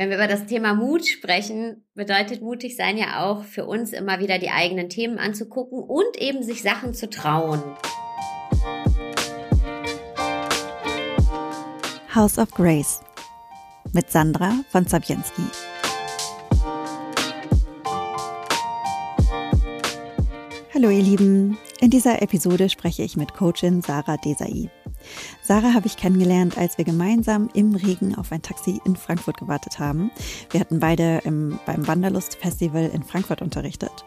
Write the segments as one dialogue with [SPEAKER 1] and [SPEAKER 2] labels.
[SPEAKER 1] Wenn wir über das Thema Mut sprechen, bedeutet mutig sein ja auch für uns immer wieder die eigenen Themen anzugucken und eben sich Sachen zu trauen.
[SPEAKER 2] House of Grace mit Sandra von Zabienski. Hallo ihr Lieben, in dieser Episode spreche ich mit Coachin Sarah Desai. Sarah habe ich kennengelernt, als wir gemeinsam im Regen auf ein Taxi in Frankfurt gewartet haben. Wir hatten beide im, beim Wanderlust Festival in Frankfurt unterrichtet.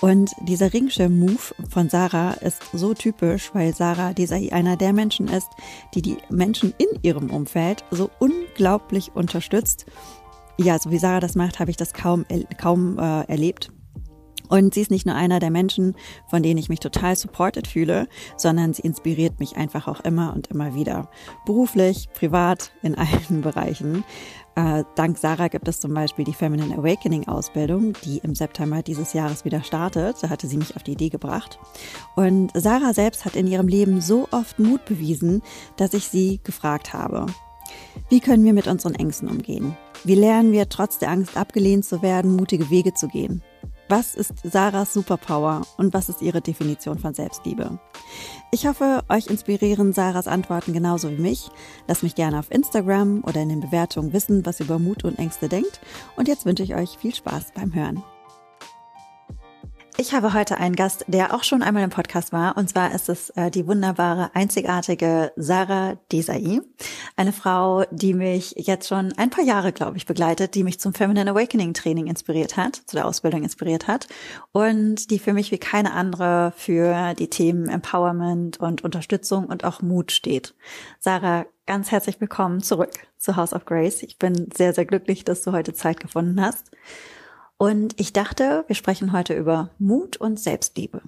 [SPEAKER 2] Und dieser Regenschirm-Move von Sarah ist so typisch, weil Sarah Desai einer der Menschen ist, die die Menschen in ihrem Umfeld so unglaublich unterstützt. Ja, so wie Sarah das macht, habe ich das kaum, kaum äh, erlebt. Und sie ist nicht nur einer der Menschen, von denen ich mich total supported fühle, sondern sie inspiriert mich einfach auch immer und immer wieder. Beruflich, privat, in allen Bereichen. Äh, dank Sarah gibt es zum Beispiel die Feminine Awakening Ausbildung, die im September dieses Jahres wieder startet. Da hatte sie mich auf die Idee gebracht. Und Sarah selbst hat in ihrem Leben so oft Mut bewiesen, dass ich sie gefragt habe. Wie können wir mit unseren Ängsten umgehen? Wie lernen wir trotz der Angst abgelehnt zu werden, mutige Wege zu gehen? Was ist Sarahs Superpower und was ist ihre Definition von Selbstliebe? Ich hoffe, euch inspirieren Sarahs Antworten genauso wie mich. Lasst mich gerne auf Instagram oder in den Bewertungen wissen, was ihr über Mut und Ängste denkt. Und jetzt wünsche ich euch viel Spaß beim Hören. Ich habe heute einen Gast, der auch schon einmal im Podcast war. Und zwar ist es äh, die wunderbare, einzigartige Sarah Desai. Eine Frau, die mich jetzt schon ein paar Jahre, glaube ich, begleitet, die mich zum Feminine Awakening Training inspiriert hat, zu der Ausbildung inspiriert hat. Und die für mich wie keine andere für die Themen Empowerment und Unterstützung und auch Mut steht. Sarah, ganz herzlich willkommen zurück zu House of Grace. Ich bin sehr, sehr glücklich, dass du heute Zeit gefunden hast. Und ich dachte, wir sprechen heute über Mut und Selbstliebe.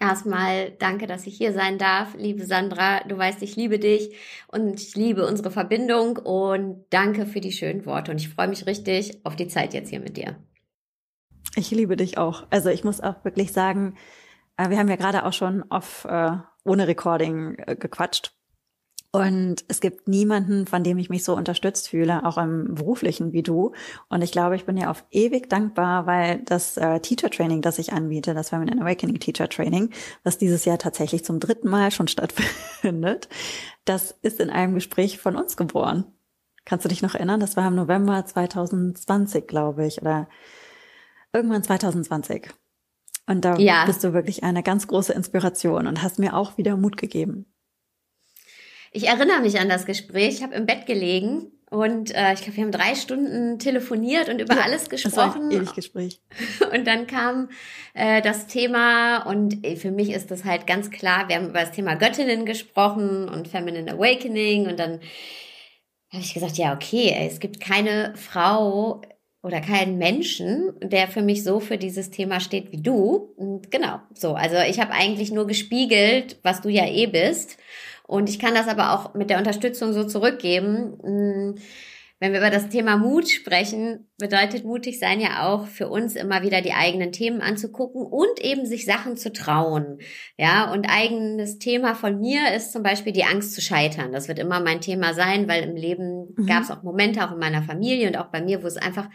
[SPEAKER 1] Erstmal danke, dass ich hier sein darf, liebe Sandra. Du weißt, ich liebe dich und ich liebe unsere Verbindung und danke für die schönen Worte und ich freue mich richtig auf die Zeit jetzt hier mit dir.
[SPEAKER 2] Ich liebe dich auch. Also ich muss auch wirklich sagen, äh, wir haben ja gerade auch schon off äh, ohne Recording äh, gequatscht und es gibt niemanden, von dem ich mich so unterstützt fühle, auch im beruflichen wie du. Und ich glaube, ich bin ja auf ewig dankbar, weil das äh, Teacher Training, das ich anbiete, das Feminine Awakening Teacher Training, was dieses Jahr tatsächlich zum dritten Mal schon stattfindet, das ist in einem Gespräch von uns geboren. Kannst du dich noch erinnern? Das war im November 2020, glaube ich, oder irgendwann 2020. Und da ja. bist du wirklich eine ganz große Inspiration und hast mir auch wieder Mut gegeben.
[SPEAKER 1] Ich erinnere mich an das Gespräch. Ich habe im Bett gelegen und äh, ich glaube, wir haben drei Stunden telefoniert und über ja, alles gesprochen. Das war ein
[SPEAKER 2] Gespräch.
[SPEAKER 1] Und dann kam äh, das Thema und für mich ist das halt ganz klar, wir haben über das Thema Göttinnen gesprochen und Feminine Awakening und dann habe ich gesagt, ja, okay, es gibt keine Frau oder keinen Menschen, der für mich so für dieses Thema steht wie du. Und genau, so. Also ich habe eigentlich nur gespiegelt, was du ja eh bist. Und ich kann das aber auch mit der Unterstützung so zurückgeben. Hm, wenn wir über das Thema Mut sprechen, bedeutet mutig sein ja auch für uns immer wieder die eigenen Themen anzugucken und eben sich Sachen zu trauen. Ja, und eigenes Thema von mir ist zum Beispiel die Angst zu scheitern. Das wird immer mein Thema sein, weil im Leben mhm. gab es auch Momente, auch in meiner Familie und auch bei mir, wo es einfach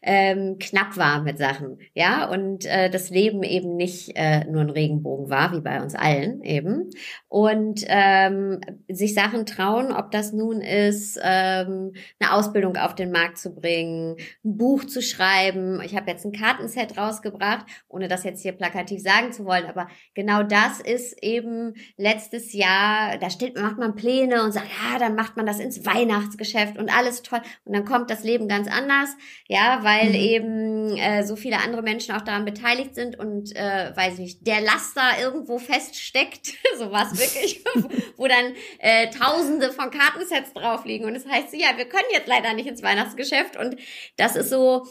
[SPEAKER 1] ähm, knapp war mit Sachen. Ja, und äh, das Leben eben nicht äh, nur ein Regenbogen war, wie bei uns allen eben. Und ähm, sich Sachen trauen, ob das nun ist, ähm, eine Ausbildung auf den Markt zu bringen, ein Buch zu schreiben. Ich habe jetzt ein Kartenset rausgebracht, ohne das jetzt hier plakativ sagen zu wollen, aber genau das ist eben letztes Jahr, da steht, macht man Pläne und sagt, ja, dann macht man das ins Weihnachtsgeschäft und alles toll. Und dann kommt das Leben ganz anders, ja, weil mhm. eben äh, so viele andere Menschen auch daran beteiligt sind und, äh, weiß ich nicht, der Laster irgendwo feststeckt, so was wirklich, wo dann äh, tausende von Kartensets drauf liegen und es das heißt, ja, wir können jetzt leider nicht ins Weihnachtsgeschäft und das ist ist so,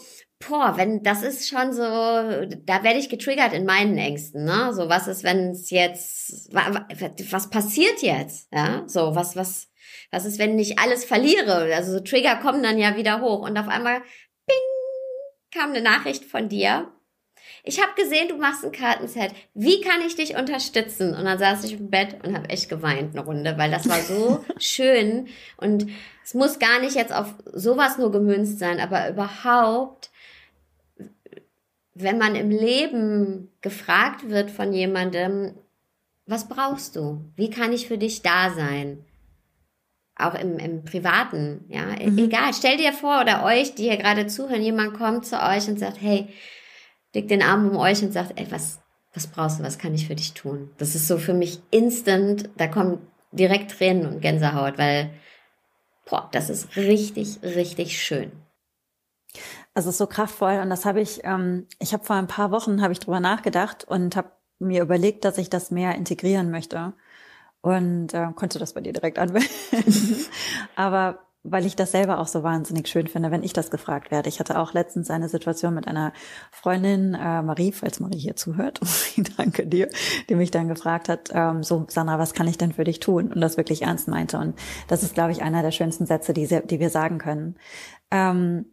[SPEAKER 1] boah, wenn, das ist schon so, da werde ich getriggert in meinen Ängsten, ne? So, was ist, wenn es jetzt, was passiert jetzt? Ja, so, was, was, was ist, wenn ich alles verliere? Also so Trigger kommen dann ja wieder hoch und auf einmal, bing, kam eine Nachricht von dir. Ich habe gesehen, du machst ein Kartenset. Wie kann ich dich unterstützen? Und dann saß ich im Bett und habe echt geweint eine Runde, weil das war so schön. Und es muss gar nicht jetzt auf sowas nur gemünzt sein, aber überhaupt, wenn man im Leben gefragt wird von jemandem, was brauchst du? Wie kann ich für dich da sein? Auch im, im Privaten, ja. Mhm. Egal, stell dir vor oder euch, die hier gerade zuhören, jemand kommt zu euch und sagt, hey, legt den Arm um euch und sagt, ey, was, was brauchst du, was kann ich für dich tun? Das ist so für mich instant, da kommen direkt Tränen und Gänsehaut, weil, boah, das ist richtig, richtig schön.
[SPEAKER 2] Also es ist so kraftvoll und das habe ich, ähm, ich habe vor ein paar Wochen habe ich drüber nachgedacht und habe mir überlegt, dass ich das mehr integrieren möchte und äh, konnte das bei dir direkt anwenden. Aber weil ich das selber auch so wahnsinnig schön finde, wenn ich das gefragt werde. Ich hatte auch letztens eine Situation mit einer Freundin, äh, Marie, falls Marie hier zuhört, danke dir, die mich dann gefragt hat, ähm, so Sandra, was kann ich denn für dich tun? Und das wirklich ernst meinte. Und das ist, glaube ich, einer der schönsten Sätze, die, die wir sagen können. Ähm,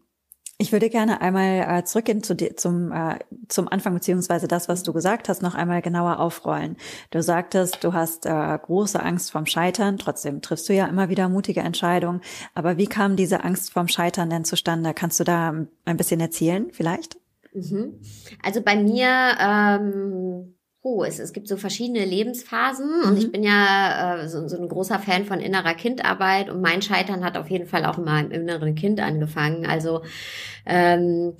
[SPEAKER 2] ich würde gerne einmal äh, zurückgehen zu dir, zum, äh, zum Anfang, beziehungsweise das, was du gesagt hast, noch einmal genauer aufrollen. Du sagtest, du hast äh, große Angst vom Scheitern, trotzdem triffst du ja immer wieder mutige Entscheidungen. Aber wie kam diese Angst vom Scheitern denn zustande? Kannst du da ein bisschen erzählen, vielleicht?
[SPEAKER 1] Mhm. Also bei mir ähm Oh, es, es gibt so verschiedene Lebensphasen und ich mhm. bin ja äh, so, so ein großer Fan von innerer Kindarbeit und mein Scheitern hat auf jeden Fall auch immer im inneren Kind angefangen. Also ähm,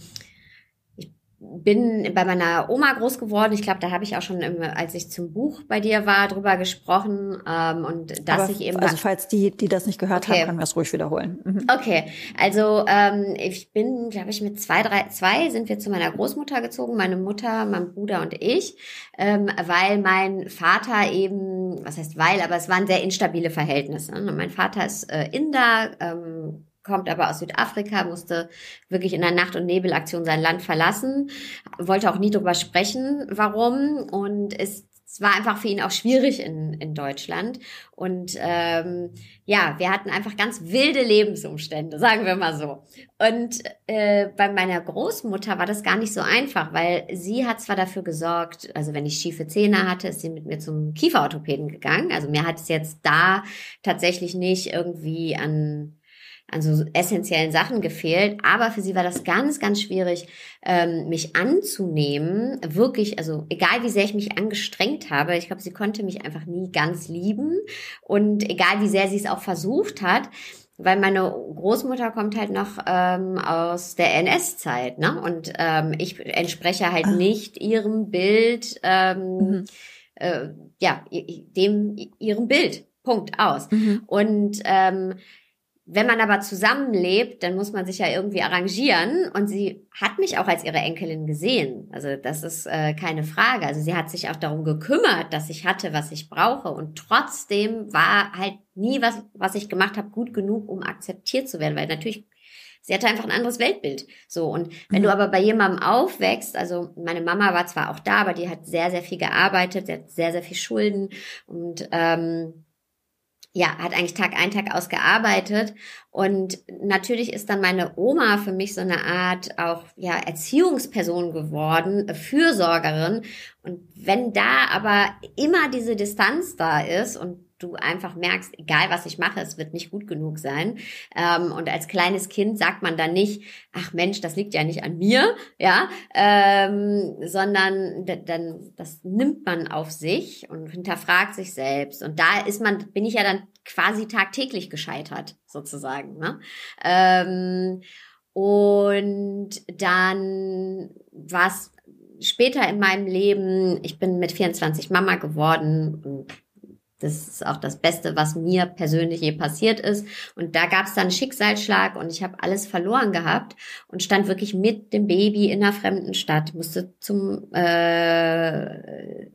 [SPEAKER 1] bin bei meiner Oma groß geworden. Ich glaube, da habe ich auch schon, im, als ich zum Buch bei dir war, drüber gesprochen. Ähm, und dass Aber, ich eben.
[SPEAKER 2] Also falls die, die das nicht gehört okay. haben, können wir es ruhig wiederholen.
[SPEAKER 1] Mhm. Okay, also ähm, ich bin, glaube ich, mit zwei, drei, zwei sind wir zu meiner Großmutter gezogen, meine Mutter, mein Bruder und ich, ähm, weil mein Vater eben, was heißt weil, aber es waren sehr instabile Verhältnisse. Und mein Vater ist äh, Inder, ähm, kommt aber aus Südafrika, musste wirklich in der Nacht- und Nebelaktion sein Land verlassen, wollte auch nie drüber sprechen, warum und ist es war einfach für ihn auch schwierig in, in Deutschland. Und ähm, ja, wir hatten einfach ganz wilde Lebensumstände, sagen wir mal so. Und äh, bei meiner Großmutter war das gar nicht so einfach, weil sie hat zwar dafür gesorgt, also wenn ich schiefe Zähne hatte, ist sie mit mir zum Kieferorthopäden gegangen. Also mir hat es jetzt da tatsächlich nicht irgendwie an an so essentiellen Sachen gefehlt. Aber für sie war das ganz, ganz schwierig, ähm, mich anzunehmen. Wirklich, also egal wie sehr ich mich angestrengt habe, ich glaube, sie konnte mich einfach nie ganz lieben. Und egal wie sehr sie es auch versucht hat, weil meine Großmutter kommt halt noch ähm, aus der NS-Zeit, ne? Und ähm, ich entspreche halt ah. nicht ihrem Bild, ähm, mhm. äh, ja, dem ihrem Bild. Punkt aus. Mhm. Und ähm, wenn man aber zusammenlebt, dann muss man sich ja irgendwie arrangieren. Und sie hat mich auch als ihre Enkelin gesehen. Also das ist äh, keine Frage. Also sie hat sich auch darum gekümmert, dass ich hatte, was ich brauche. Und trotzdem war halt nie was, was ich gemacht habe, gut genug, um akzeptiert zu werden. Weil natürlich, sie hatte einfach ein anderes Weltbild. So. Und wenn mhm. du aber bei jemandem aufwächst, also meine Mama war zwar auch da, aber die hat sehr, sehr viel gearbeitet, sie hat sehr, sehr viel Schulden und ähm, ja, hat eigentlich Tag ein, Tag aus gearbeitet. Und natürlich ist dann meine Oma für mich so eine Art auch, ja, Erziehungsperson geworden, äh, Fürsorgerin. Und wenn da aber immer diese Distanz da ist und du einfach merkst, egal was ich mache, es wird nicht gut genug sein. Ähm, und als kleines Kind sagt man dann nicht, ach Mensch, das liegt ja nicht an mir, ja, ähm, sondern dann das nimmt man auf sich und hinterfragt sich selbst. Und da ist man, bin ich ja dann quasi tagtäglich gescheitert, sozusagen. Ne? Ähm, und dann was später in meinem Leben, ich bin mit 24 Mama geworden und das ist auch das Beste, was mir persönlich je passiert ist. Und da gab es dann einen Schicksalsschlag und ich habe alles verloren gehabt und stand wirklich mit dem Baby in einer fremden Stadt, musste zum äh,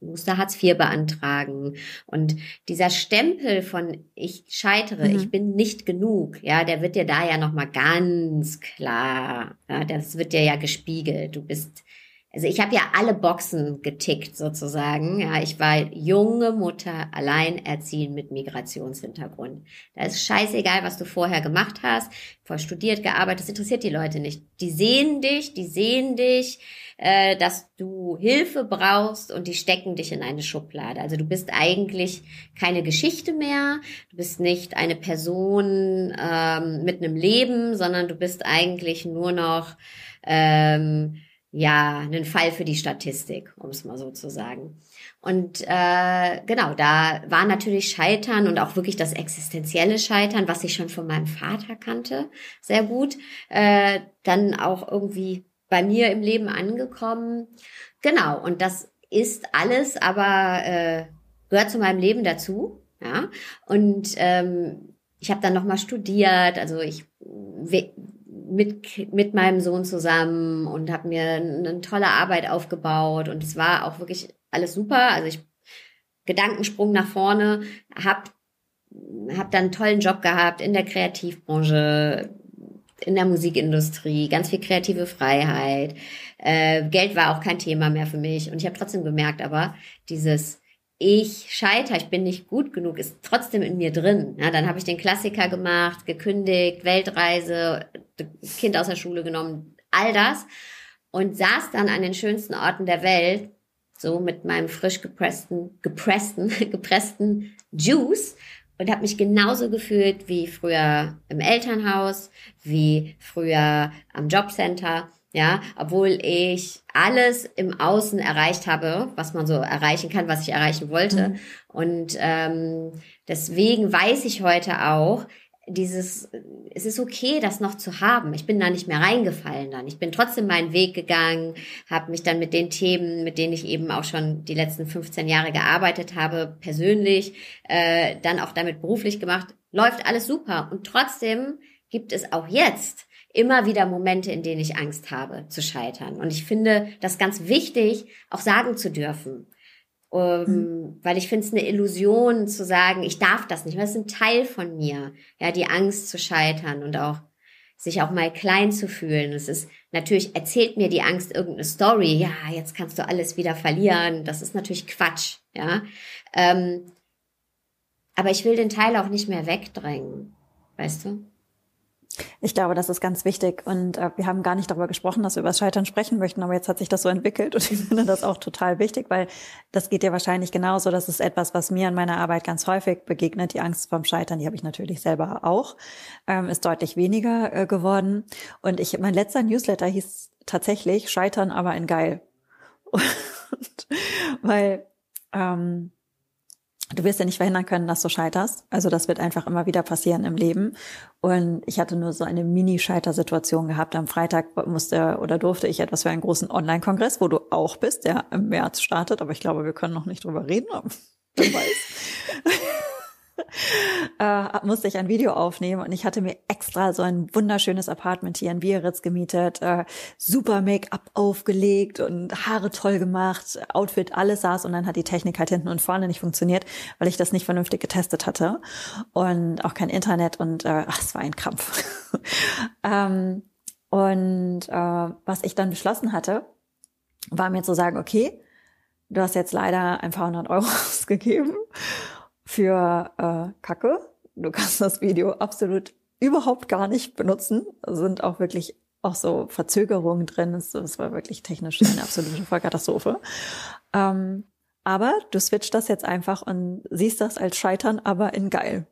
[SPEAKER 1] musste Hartz IV beantragen. Und dieser Stempel von ich scheitere, mhm. ich bin nicht genug, ja, der wird dir da ja nochmal ganz klar, ja, das wird dir ja gespiegelt. Du bist also ich habe ja alle Boxen getickt sozusagen. Ja, ich war junge Mutter, alleinerziehend mit Migrationshintergrund. Da ist scheißegal, was du vorher gemacht hast, vorher studiert, gearbeitet, das interessiert die Leute nicht. Die sehen dich, die sehen dich, äh, dass du Hilfe brauchst und die stecken dich in eine Schublade. Also du bist eigentlich keine Geschichte mehr, du bist nicht eine Person ähm, mit einem Leben, sondern du bist eigentlich nur noch ähm, ja, einen Fall für die Statistik, um es mal so zu sagen. Und äh, genau, da war natürlich Scheitern und auch wirklich das existenzielle Scheitern, was ich schon von meinem Vater kannte, sehr gut, äh, dann auch irgendwie bei mir im Leben angekommen. Genau, und das ist alles, aber äh, gehört zu meinem Leben dazu. Ja, und ähm, ich habe dann noch mal studiert, also ich mit, mit meinem Sohn zusammen und habe mir eine tolle Arbeit aufgebaut und es war auch wirklich alles super. Also ich Gedankensprung nach vorne, habe hab dann einen tollen Job gehabt in der Kreativbranche, in der Musikindustrie, ganz viel kreative Freiheit. Äh, Geld war auch kein Thema mehr für mich und ich habe trotzdem gemerkt, aber dieses ich scheiter, ich bin nicht gut genug, ist trotzdem in mir drin. Ja, dann habe ich den Klassiker gemacht, gekündigt, Weltreise, Kind aus der Schule genommen, all das und saß dann an den schönsten Orten der Welt, so mit meinem frisch gepressten, gepressten, gepressten Juice und habe mich genauso gefühlt wie früher im Elternhaus, wie früher am Jobcenter ja, obwohl ich alles im Außen erreicht habe, was man so erreichen kann, was ich erreichen wollte. Mhm. Und ähm, deswegen weiß ich heute auch, dieses, es ist okay, das noch zu haben. Ich bin da nicht mehr reingefallen dann. Ich bin trotzdem meinen Weg gegangen, habe mich dann mit den Themen, mit denen ich eben auch schon die letzten 15 Jahre gearbeitet habe, persönlich, äh, dann auch damit beruflich gemacht. Läuft alles super. Und trotzdem gibt es auch jetzt immer wieder Momente, in denen ich Angst habe zu scheitern. Und ich finde das ganz wichtig, auch sagen zu dürfen. Um, mhm. Weil ich finde es eine Illusion zu sagen, ich darf das nicht. Das ist ein Teil von mir. Ja, die Angst zu scheitern und auch sich auch mal klein zu fühlen. Es ist natürlich, erzählt mir die Angst irgendeine Story. Ja, jetzt kannst du alles wieder verlieren. Das ist natürlich Quatsch. Ja. Ähm, aber ich will den Teil auch nicht mehr wegdrängen. Weißt du?
[SPEAKER 2] Ich glaube, das ist ganz wichtig. Und äh, wir haben gar nicht darüber gesprochen, dass wir über das Scheitern sprechen möchten, aber jetzt hat sich das so entwickelt und ich finde das auch total wichtig, weil das geht dir wahrscheinlich genauso. Das ist etwas, was mir in meiner Arbeit ganz häufig begegnet. Die Angst vorm Scheitern, die habe ich natürlich selber auch, ähm, ist deutlich weniger äh, geworden. Und ich, mein letzter Newsletter hieß tatsächlich Scheitern, aber in geil. Und, weil ähm, du wirst ja nicht verhindern können, dass du scheiterst. Also das wird einfach immer wieder passieren im Leben. Und ich hatte nur so eine Mini-Scheitersituation gehabt. Am Freitag musste oder durfte ich etwas für einen großen Online-Kongress, wo du auch bist, der im März startet. Aber ich glaube, wir können noch nicht drüber reden. Wer weiß. äh, musste ich ein Video aufnehmen und ich hatte mir extra so ein wunderschönes Apartment hier in Biarritz gemietet, äh, super Make-up aufgelegt und Haare toll gemacht, Outfit, alles saß und dann hat die Technik halt hinten und vorne nicht funktioniert, weil ich das nicht vernünftig getestet hatte und auch kein Internet und äh, ach, es war ein Krampf. ähm, und äh, was ich dann beschlossen hatte, war mir zu sagen, okay, du hast jetzt leider ein paar hundert Euro ausgegeben für äh, Kacke. Du kannst das Video absolut überhaupt gar nicht benutzen. Sind auch wirklich auch so Verzögerungen drin. Es war wirklich technisch eine absolute Vollkatastrophe. Ähm, aber du switcht das jetzt einfach und siehst das als Scheitern, aber in geil.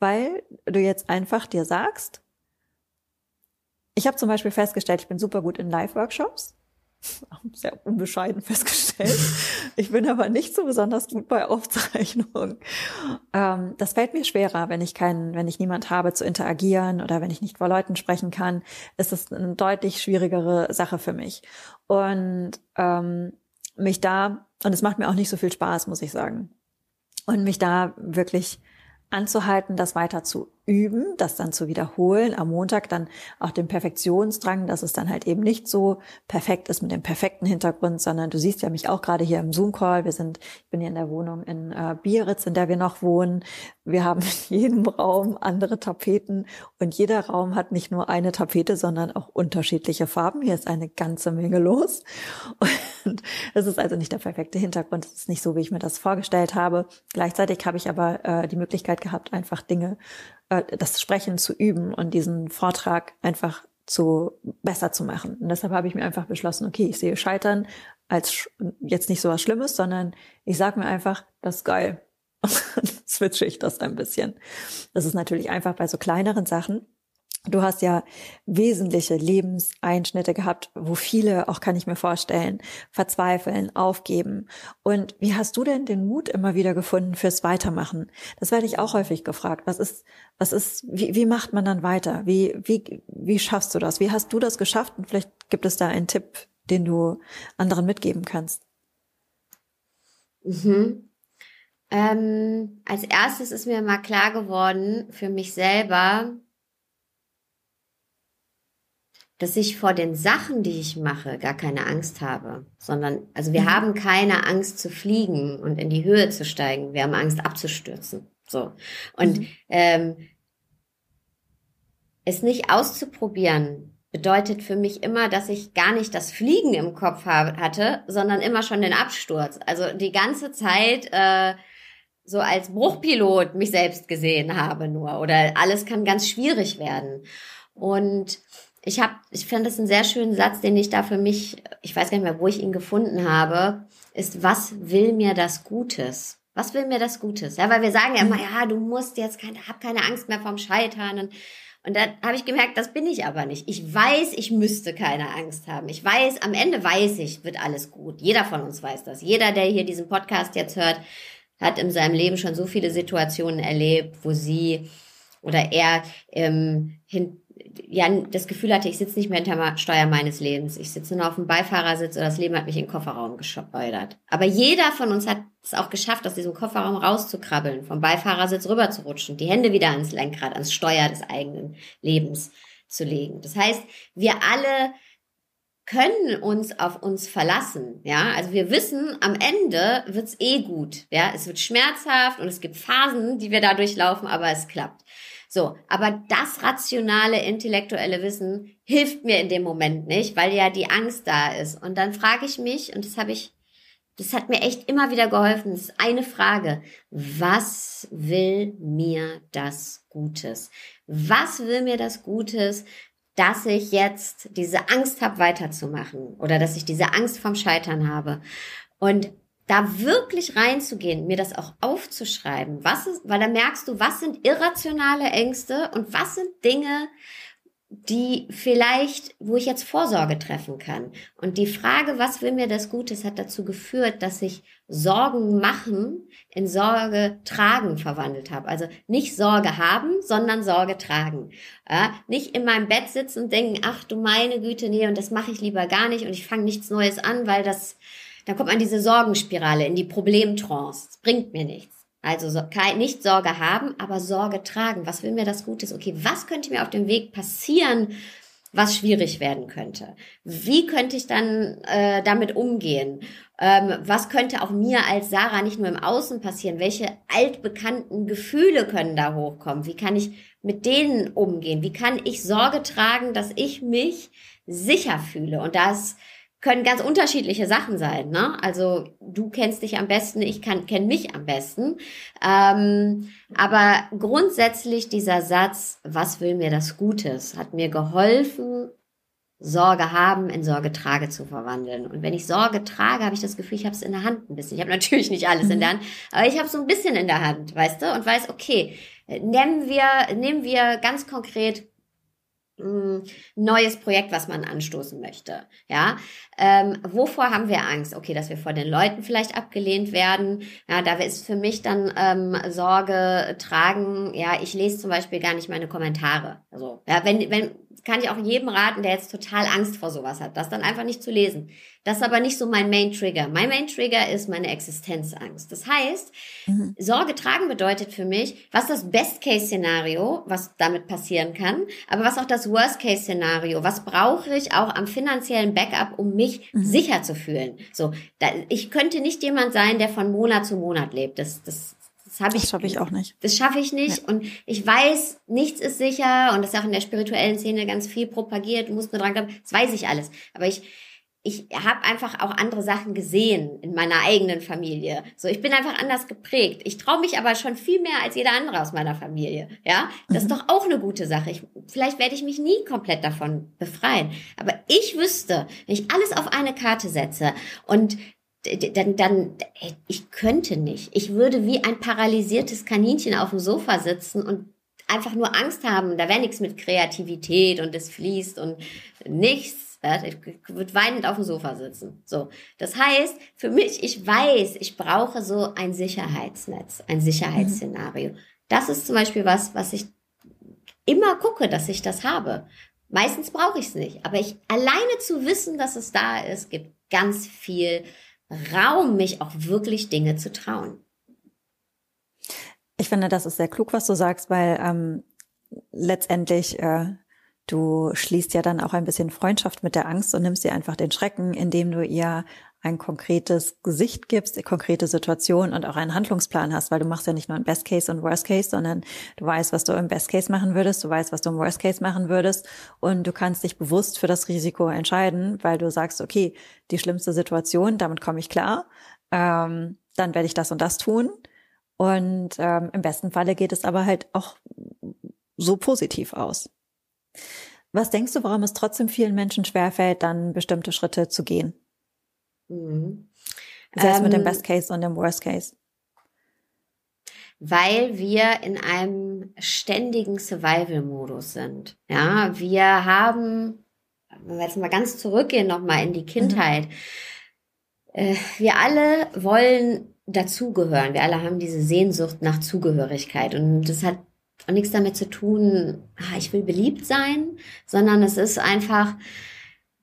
[SPEAKER 2] Weil du jetzt einfach dir sagst, ich habe zum Beispiel festgestellt, ich bin super gut in Live-Workshops sehr unbescheiden festgestellt. Ich bin aber nicht so besonders gut bei Aufzeichnungen. Ähm, das fällt mir schwerer, wenn ich keinen, wenn ich niemand habe zu interagieren oder wenn ich nicht vor Leuten sprechen kann, ist es eine deutlich schwierigere Sache für mich. Und ähm, mich da, und es macht mir auch nicht so viel Spaß, muss ich sagen. Und mich da wirklich anzuhalten, das weiter zu üben, das dann zu wiederholen. Am Montag dann auch den Perfektionsdrang, dass es dann halt eben nicht so perfekt ist mit dem perfekten Hintergrund, sondern du siehst ja mich auch gerade hier im Zoom-Call. Wir sind, ich bin hier in der Wohnung in äh, Biarritz, in der wir noch wohnen. Wir haben in jedem Raum andere Tapeten und jeder Raum hat nicht nur eine Tapete, sondern auch unterschiedliche Farben. Hier ist eine ganze Menge los. Und es ist also nicht der perfekte Hintergrund. Es ist nicht so, wie ich mir das vorgestellt habe. Gleichzeitig habe ich aber äh, die Möglichkeit gehabt, einfach Dinge äh, das Sprechen zu üben und diesen Vortrag einfach zu besser zu machen. Und deshalb habe ich mir einfach beschlossen, okay, ich sehe Scheitern als jetzt nicht so was Schlimmes, sondern ich sage mir einfach, das ist geil. switche ich das ein bisschen. Das ist natürlich einfach bei so kleineren Sachen. Du hast ja wesentliche Lebenseinschnitte gehabt, wo viele, auch kann ich mir vorstellen, verzweifeln, aufgeben. Und wie hast du denn den Mut immer wieder gefunden fürs Weitermachen? Das werde ich auch häufig gefragt. Was ist, was ist, wie, wie macht man dann weiter? Wie, wie, wie schaffst du das? Wie hast du das geschafft? Und vielleicht gibt es da einen Tipp, den du anderen mitgeben kannst.
[SPEAKER 1] Mhm. Ähm, als erstes ist mir mal klar geworden für mich selber, dass ich vor den Sachen, die ich mache, gar keine Angst habe, sondern, also wir mhm. haben keine Angst zu fliegen und in die Höhe zu steigen. Wir haben Angst abzustürzen. So. Und mhm. ähm, es nicht auszuprobieren bedeutet für mich immer, dass ich gar nicht das Fliegen im Kopf habe, hatte, sondern immer schon den Absturz. Also die ganze Zeit äh, so als Bruchpilot mich selbst gesehen habe nur oder alles kann ganz schwierig werden. Und ich habe, ich finde das einen sehr schönen Satz, den ich da für mich, ich weiß gar nicht mehr, wo ich ihn gefunden habe, ist, was will mir das Gutes? Was will mir das Gutes? Ja, weil wir sagen ja immer, ja, du musst jetzt keine, hab keine Angst mehr vom Scheitern. Und, und da habe ich gemerkt, das bin ich aber nicht. Ich weiß, ich müsste keine Angst haben. Ich weiß, am Ende weiß ich, wird alles gut. Jeder von uns weiß das. Jeder, der hier diesen Podcast jetzt hört, hat in seinem Leben schon so viele Situationen erlebt, wo sie oder er ähm, hin, ja, das Gefühl hatte, ich sitze nicht mehr hinter Steuer meines Lebens. Ich sitze nur auf dem Beifahrersitz oder das Leben hat mich in den Kofferraum geschleudert. Aber jeder von uns hat es auch geschafft, aus diesem Kofferraum rauszukrabbeln, vom Beifahrersitz rüber zu rutschen, die Hände wieder ans Lenkrad, ans Steuer des eigenen Lebens zu legen. Das heißt, wir alle können uns auf uns verlassen, ja. Also wir wissen, am Ende wird's eh gut, ja. Es wird schmerzhaft und es gibt Phasen, die wir da durchlaufen, aber es klappt. So, aber das rationale, intellektuelle Wissen hilft mir in dem Moment nicht, weil ja die Angst da ist. Und dann frage ich mich, und das habe ich, das hat mir echt immer wieder geholfen, das ist eine Frage. Was will mir das Gutes? Was will mir das Gutes, dass ich jetzt diese Angst habe, weiterzumachen oder dass ich diese Angst vom Scheitern habe? Und da wirklich reinzugehen, mir das auch aufzuschreiben, was ist, weil da merkst du, was sind irrationale Ängste und was sind Dinge, die vielleicht, wo ich jetzt Vorsorge treffen kann. Und die Frage, was will mir das Gutes, hat dazu geführt, dass ich Sorgen machen in Sorge tragen verwandelt habe. Also nicht Sorge haben, sondern Sorge tragen. Ja, nicht in meinem Bett sitzen und denken, ach du meine Güte, nee, und das mache ich lieber gar nicht und ich fange nichts Neues an, weil das dann kommt man in diese Sorgenspirale, in die Problemtrance. Bringt mir nichts. Also so, nicht Sorge haben, aber Sorge tragen. Was will mir das Gutes? Okay, was könnte mir auf dem Weg passieren, was schwierig werden könnte? Wie könnte ich dann äh, damit umgehen? Ähm, was könnte auch mir als Sarah nicht nur im Außen passieren? Welche altbekannten Gefühle können da hochkommen? Wie kann ich mit denen umgehen? Wie kann ich Sorge tragen, dass ich mich sicher fühle? Und das können ganz unterschiedliche Sachen sein. Ne? Also du kennst dich am besten, ich kann kenne mich am besten. Ähm, aber grundsätzlich dieser Satz, was will mir das Gutes, hat mir geholfen, Sorge haben in Sorge trage zu verwandeln. Und wenn ich Sorge trage, habe ich das Gefühl, ich habe es in der Hand ein bisschen. Ich habe natürlich nicht alles in der Hand, aber ich habe so ein bisschen in der Hand, weißt du, und weiß, okay, nehmen wir, nehmen wir ganz konkret neues Projekt, was man anstoßen möchte. Ja, ähm, wovor haben wir Angst? Okay, dass wir vor den Leuten vielleicht abgelehnt werden. Ja, da ist für mich dann ähm, Sorge tragen. Ja, ich lese zum Beispiel gar nicht meine Kommentare. Also, ja, wenn wenn kann ich auch jedem raten, der jetzt total Angst vor sowas hat, das dann einfach nicht zu lesen. Das ist aber nicht so mein Main Trigger. Mein Main Trigger ist meine Existenzangst. Das heißt, mhm. Sorge tragen bedeutet für mich, was das Best-Case-Szenario, was damit passieren kann, aber was auch das Worst-Case-Szenario, was brauche ich auch am finanziellen Backup, um mich mhm. sicher zu fühlen. So, da, ich könnte nicht jemand sein, der von Monat zu Monat lebt. Das, das, das habe ich.
[SPEAKER 2] Das schaffe ich auch nicht.
[SPEAKER 1] Das schaffe ich nicht. Ja. Und ich weiß, nichts ist sicher. Und das ist auch in der spirituellen Szene ganz viel propagiert. Du musst nur dran glauben. Das weiß ich alles. Aber ich, ich habe einfach auch andere Sachen gesehen in meiner eigenen Familie. So, ich bin einfach anders geprägt. Ich traue mich aber schon viel mehr als jeder andere aus meiner Familie. Ja, das ist mhm. doch auch eine gute Sache. Ich, vielleicht werde ich mich nie komplett davon befreien. Aber ich wüsste, wenn ich alles auf eine Karte setze und dann, dann, ich könnte nicht. Ich würde wie ein paralysiertes Kaninchen auf dem Sofa sitzen und einfach nur Angst haben. Da wäre nichts mit Kreativität und es fließt und nichts ich würde weinend auf dem Sofa sitzen. So. Das heißt, für mich, ich weiß, ich brauche so ein Sicherheitsnetz, ein Sicherheitsszenario. Das ist zum Beispiel was, was ich immer gucke, dass ich das habe. Meistens brauche ich es nicht. Aber ich alleine zu wissen, dass es da ist, gibt ganz viel Raum, mich auch wirklich Dinge zu trauen.
[SPEAKER 2] Ich finde, das ist sehr klug, was du sagst, weil ähm, letztendlich äh, Du schließt ja dann auch ein bisschen Freundschaft mit der Angst und nimmst ihr einfach den Schrecken, indem du ihr ein konkretes Gesicht gibst, konkrete Situation und auch einen Handlungsplan hast, weil du machst ja nicht nur ein Best Case und Worst Case, sondern du weißt, was du im Best Case machen würdest, du weißt, was du im Worst Case machen würdest und du kannst dich bewusst für das Risiko entscheiden, weil du sagst, okay, die schlimmste Situation, damit komme ich klar, ähm, dann werde ich das und das tun und ähm, im besten Falle geht es aber halt auch so positiv aus. Was denkst du, warum es trotzdem vielen Menschen schwerfällt, dann bestimmte Schritte zu gehen? Mhm. Sei ähm, mit dem ähm, Best Case und dem Worst Case.
[SPEAKER 1] Weil wir in einem ständigen Survival-Modus sind. Ja, wir haben, wenn wir jetzt mal ganz zurückgehen nochmal in die mhm. Kindheit, mhm. wir alle wollen dazugehören. Wir alle haben diese Sehnsucht nach Zugehörigkeit. Und das hat und nichts damit zu tun, ah, ich will beliebt sein, sondern es ist einfach,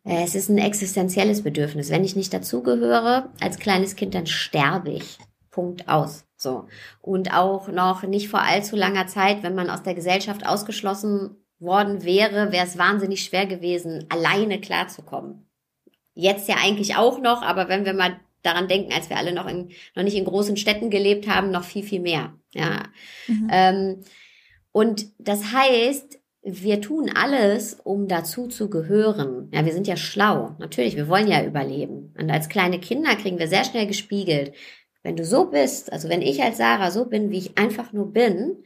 [SPEAKER 1] es ist ein existenzielles Bedürfnis. Wenn ich nicht dazugehöre als kleines Kind, dann sterbe ich. Punkt aus. So. Und auch noch nicht vor allzu langer Zeit, wenn man aus der Gesellschaft ausgeschlossen worden wäre, wäre es wahnsinnig schwer gewesen, alleine klarzukommen. Jetzt ja eigentlich auch noch, aber wenn wir mal daran denken, als wir alle noch in, noch nicht in großen Städten gelebt haben, noch viel, viel mehr. Ja. Mhm. Ähm, und das heißt, wir tun alles, um dazu zu gehören. Ja, wir sind ja schlau. Natürlich, wir wollen ja überleben. Und als kleine Kinder kriegen wir sehr schnell gespiegelt. Wenn du so bist, also wenn ich als Sarah so bin, wie ich einfach nur bin,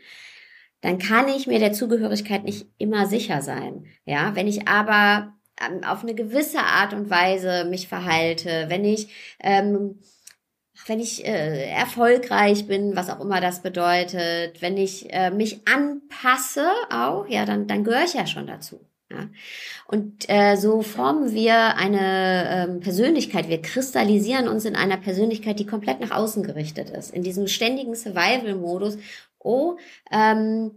[SPEAKER 1] dann kann ich mir der Zugehörigkeit nicht immer sicher sein. Ja, wenn ich aber ähm, auf eine gewisse Art und Weise mich verhalte, wenn ich ähm, wenn ich äh, erfolgreich bin, was auch immer das bedeutet, wenn ich äh, mich anpasse auch, ja, dann, dann gehöre ich ja schon dazu. Ja. Und äh, so formen wir eine ähm, Persönlichkeit, wir kristallisieren uns in einer Persönlichkeit, die komplett nach außen gerichtet ist, in diesem ständigen Survival-Modus. Oh, ähm,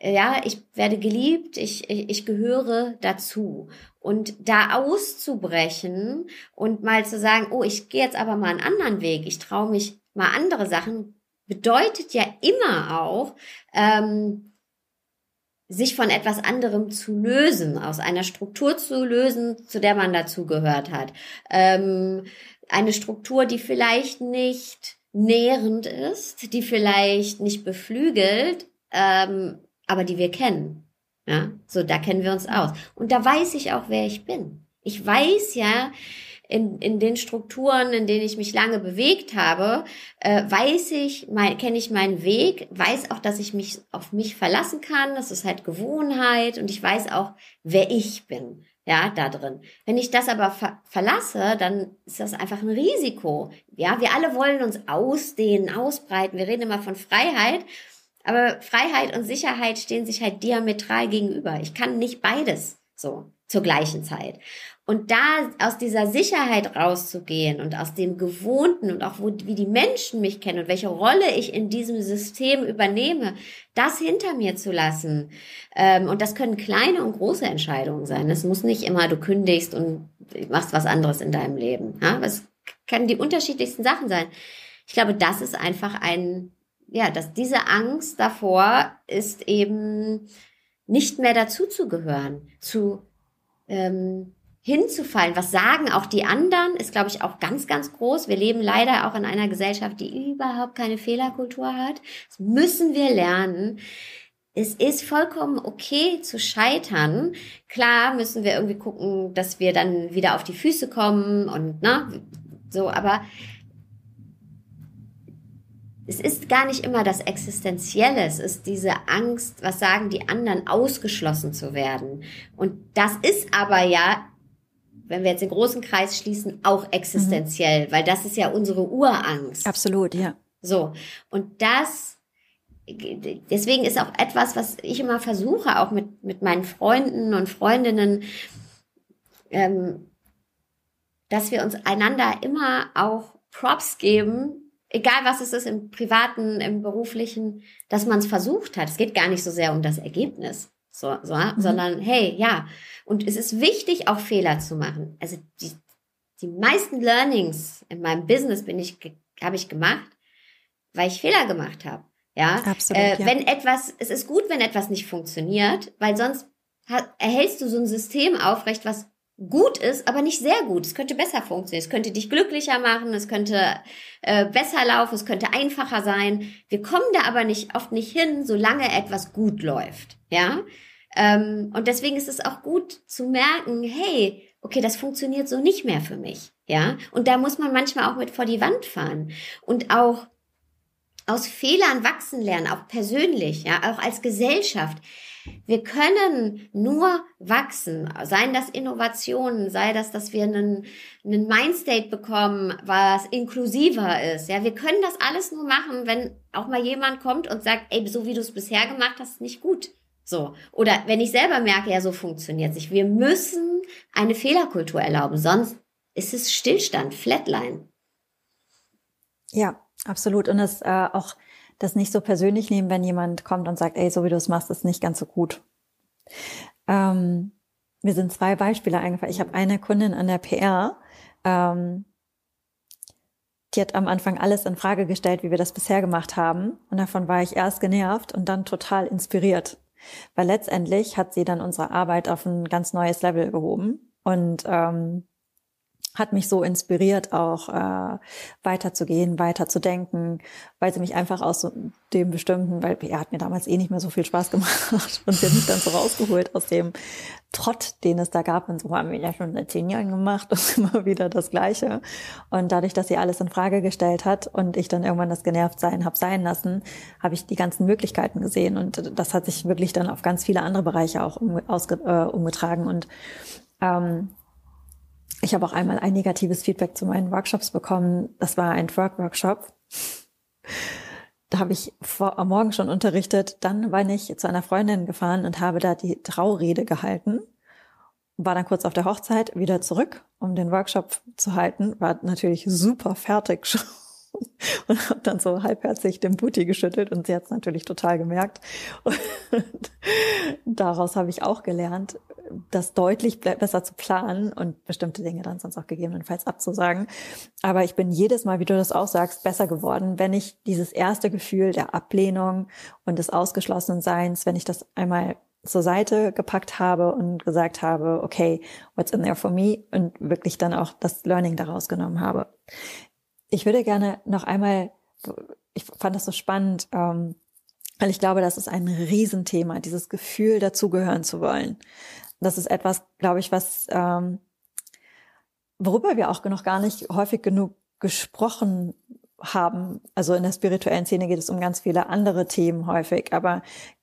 [SPEAKER 1] ja, ich werde geliebt, ich, ich, ich gehöre dazu. Und da auszubrechen und mal zu sagen, oh, ich gehe jetzt aber mal einen anderen Weg, ich traue mich mal andere Sachen, bedeutet ja immer auch, ähm, sich von etwas anderem zu lösen, aus einer Struktur zu lösen, zu der man dazugehört hat. Ähm, eine Struktur, die vielleicht nicht nährend ist, die vielleicht nicht beflügelt, ähm, aber die wir kennen. Ja, so da kennen wir uns aus. Und da weiß ich auch, wer ich bin. Ich weiß ja, in, in den Strukturen, in denen ich mich lange bewegt habe, äh, weiß ich, kenne ich meinen Weg, weiß auch, dass ich mich auf mich verlassen kann. Das ist halt Gewohnheit und ich weiß auch, wer ich bin. Ja, da drin. Wenn ich das aber ver verlasse, dann ist das einfach ein Risiko. Ja, wir alle wollen uns ausdehnen, ausbreiten. Wir reden immer von Freiheit. Aber Freiheit und Sicherheit stehen sich halt diametral gegenüber. Ich kann nicht beides. So. zur gleichen Zeit. Und da aus dieser Sicherheit rauszugehen und aus dem Gewohnten und auch wo, wie die Menschen mich kennen und welche Rolle ich in diesem System übernehme, das hinter mir zu lassen. Ähm, und das können kleine und große Entscheidungen sein. Es muss nicht immer, du kündigst und machst was anderes in deinem Leben. Ja? Können die unterschiedlichsten Sachen sein. Ich glaube, das ist einfach ein, ja, dass diese Angst davor ist eben nicht mehr dazuzugehören, zu ähm, hinzufallen. Was sagen auch die anderen, ist, glaube ich, auch ganz, ganz groß. Wir leben leider auch in einer Gesellschaft, die überhaupt keine Fehlerkultur hat. Das müssen wir lernen. Es ist vollkommen okay zu scheitern. Klar müssen wir irgendwie gucken, dass wir dann wieder auf die Füße kommen und ne, so, aber es ist gar nicht immer das Existenzielle, es ist diese Angst, was sagen die anderen, ausgeschlossen zu werden. Und das ist aber ja wenn wir jetzt den großen Kreis schließen, auch existenziell, mhm. weil das ist ja unsere Urangst.
[SPEAKER 2] Absolut, ja.
[SPEAKER 1] So. Und das, deswegen ist auch etwas, was ich immer versuche, auch mit, mit meinen Freunden und Freundinnen, ähm, dass wir uns einander immer auch Props geben, egal was es ist, im privaten, im beruflichen, dass man es versucht hat. Es geht gar nicht so sehr um das Ergebnis, so, so mhm. sondern hey, ja, und es ist wichtig, auch Fehler zu machen. Also die, die meisten Learnings in meinem Business bin ich, habe ich gemacht, weil ich Fehler gemacht habe. Ja,
[SPEAKER 2] Absolut, äh,
[SPEAKER 1] ja. wenn etwas, es ist gut, wenn etwas nicht funktioniert, weil sonst erhältst du so ein System aufrecht, was gut ist, aber nicht sehr gut. Es könnte besser funktionieren. Es könnte dich glücklicher machen, es könnte äh, besser laufen, es könnte einfacher sein. Wir kommen da aber nicht oft nicht hin, solange etwas gut läuft. Ja, ähm, und deswegen ist es auch gut zu merken, hey, okay, das funktioniert so nicht mehr für mich. Ja, und da muss man manchmal auch mit vor die Wand fahren und auch aus Fehlern wachsen lernen, auch persönlich, ja, auch als Gesellschaft. Wir können nur wachsen, seien das Innovationen, sei das, dass wir einen, einen Mindstate bekommen, was inklusiver ist. Ja, wir können das alles nur machen, wenn auch mal jemand kommt und sagt, ey, so wie du es bisher gemacht hast, nicht gut. So. Oder wenn ich selber merke, ja, so funktioniert sich. Wir müssen eine Fehlerkultur erlauben, sonst ist es Stillstand, Flatline.
[SPEAKER 2] Ja, absolut. Und das äh, auch das nicht so persönlich nehmen, wenn jemand kommt und sagt, ey, so wie du es machst, ist nicht ganz so gut. Ähm, mir sind zwei Beispiele eingefallen. Ich habe eine Kundin an der PR, ähm, die hat am Anfang alles in Frage gestellt, wie wir das bisher gemacht haben. Und davon war ich erst genervt und dann total inspiriert. Weil letztendlich hat sie dann unsere Arbeit auf ein ganz neues Level gehoben und ähm, hat mich so inspiriert, auch äh, weiterzugehen, weiterzudenken, weil sie mich einfach aus so dem bestimmten, weil er hat mir damals eh nicht mehr so viel Spaß gemacht und sie hat mich dann so rausgeholt aus dem Trott, den es da gab. Und so haben wir ja schon seit zehn Jahren gemacht und immer wieder das Gleiche. Und dadurch, dass sie alles in Frage gestellt hat und ich dann irgendwann das Genervtsein habe sein lassen, habe ich die ganzen Möglichkeiten gesehen. Und das hat sich wirklich dann auf ganz viele andere Bereiche auch um, ausge, äh, umgetragen. Und ähm, ich habe auch einmal ein negatives Feedback zu meinen Workshops bekommen. Das war ein Twerk-Workshop. Da habe ich vor, am Morgen schon unterrichtet. Dann war ich zu einer Freundin gefahren und habe da die Traurede gehalten. War dann kurz auf der Hochzeit wieder zurück, um den Workshop zu halten. War natürlich super fertig schon und habe dann so halbherzig den Booty geschüttelt und sie hat es natürlich total gemerkt. Und daraus habe ich auch gelernt, das deutlich besser zu planen und bestimmte Dinge dann sonst auch gegebenenfalls abzusagen. Aber ich bin jedes Mal, wie du das auch sagst, besser geworden, wenn ich dieses erste Gefühl der Ablehnung und des Ausgeschlossenseins, wenn ich das einmal zur Seite gepackt habe und gesagt habe, okay, what's in there for me und wirklich dann auch das Learning daraus genommen habe. Ich würde gerne noch einmal, ich fand das so spannend, ähm, weil ich glaube, das ist ein Riesenthema, dieses Gefühl, dazugehören zu wollen. Das ist etwas, glaube ich, was, ähm, worüber wir auch noch gar nicht häufig genug gesprochen haben. Also in der spirituellen Szene geht es um ganz viele andere Themen häufig, aber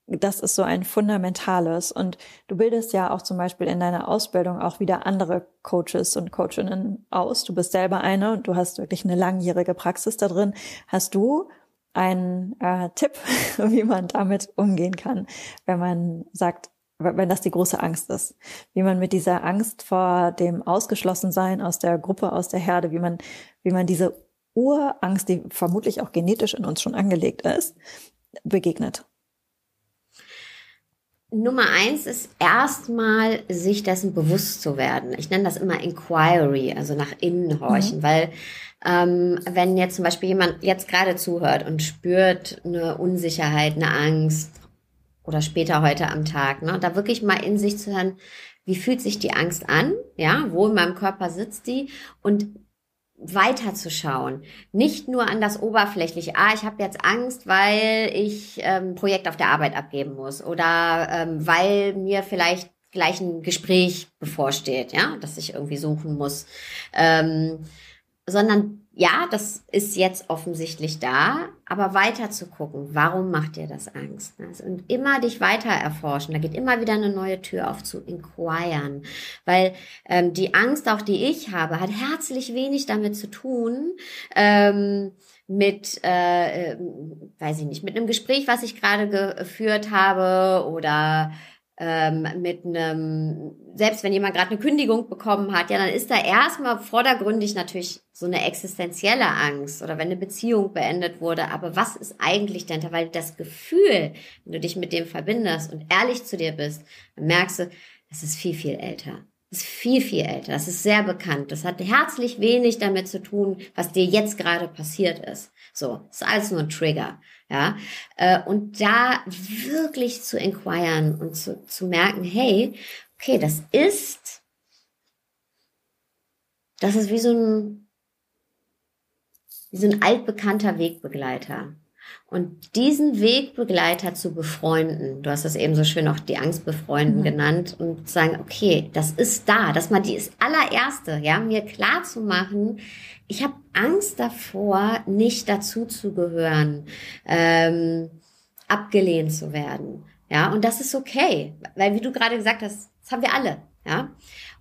[SPEAKER 2] das ist so ein fundamentales. Und du bildest ja auch zum Beispiel in deiner Ausbildung auch wieder andere Coaches und Coachinnen aus. Du bist selber eine und du hast wirklich eine langjährige Praxis da drin. Hast du einen äh, Tipp, wie man damit umgehen kann, wenn man sagt, wenn das die große Angst ist, wie man mit dieser Angst vor dem Ausgeschlossensein aus der Gruppe, aus der Herde, wie man, wie man diese Urangst, die vermutlich auch genetisch in uns schon angelegt ist, begegnet.
[SPEAKER 1] Nummer eins ist erstmal, sich dessen bewusst zu werden. Ich nenne das immer Inquiry, also nach innen horchen, mhm. weil ähm, wenn jetzt zum Beispiel jemand jetzt gerade zuhört und spürt eine Unsicherheit, eine Angst oder später heute am Tag, ne, da wirklich mal in sich zu hören, wie fühlt sich die Angst an? Ja, wo in meinem Körper sitzt die? Und weiterzuschauen. Nicht nur an das Oberflächliche, ah, ich habe jetzt Angst, weil ich ähm, Projekt auf der Arbeit abgeben muss oder ähm, weil mir vielleicht gleich ein Gespräch bevorsteht, ja, das ich irgendwie suchen muss. Ähm, sondern ja, das ist jetzt offensichtlich da, aber weiter zu gucken, warum macht dir das Angst? Und immer dich weiter erforschen, da geht immer wieder eine neue Tür auf zu inquiren, weil ähm, die Angst, auch die ich habe, hat herzlich wenig damit zu tun, ähm, mit, äh, äh weiß ich nicht, mit einem Gespräch, was ich gerade geführt habe oder ähm, mit einem, selbst wenn jemand gerade eine Kündigung bekommen hat, ja, dann ist da erstmal vordergründig natürlich so eine existenzielle Angst oder wenn eine Beziehung beendet wurde. Aber was ist eigentlich dahinter? Weil das Gefühl, wenn du dich mit dem verbindest und ehrlich zu dir bist, dann merkst du, das ist viel, viel älter. Ist viel, viel älter. Das ist sehr bekannt. Das hat herzlich wenig damit zu tun, was dir jetzt gerade passiert ist. So, ist alles nur ein Trigger. Ja, äh, und da wirklich zu inquiren und zu, zu merken, hey, okay, das ist, das ist wie so ein, wie so ein altbekannter Wegbegleiter. Und diesen Wegbegleiter zu befreunden, du hast das eben so schön auch die Angst befreunden mhm. genannt und sagen, okay, das ist da, dass man die ist allererste, ja, mir klar zu machen, ich habe Angst davor, nicht dazu zu gehören, ähm, abgelehnt zu werden, ja, und das ist okay, weil wie du gerade gesagt hast, das haben wir alle, ja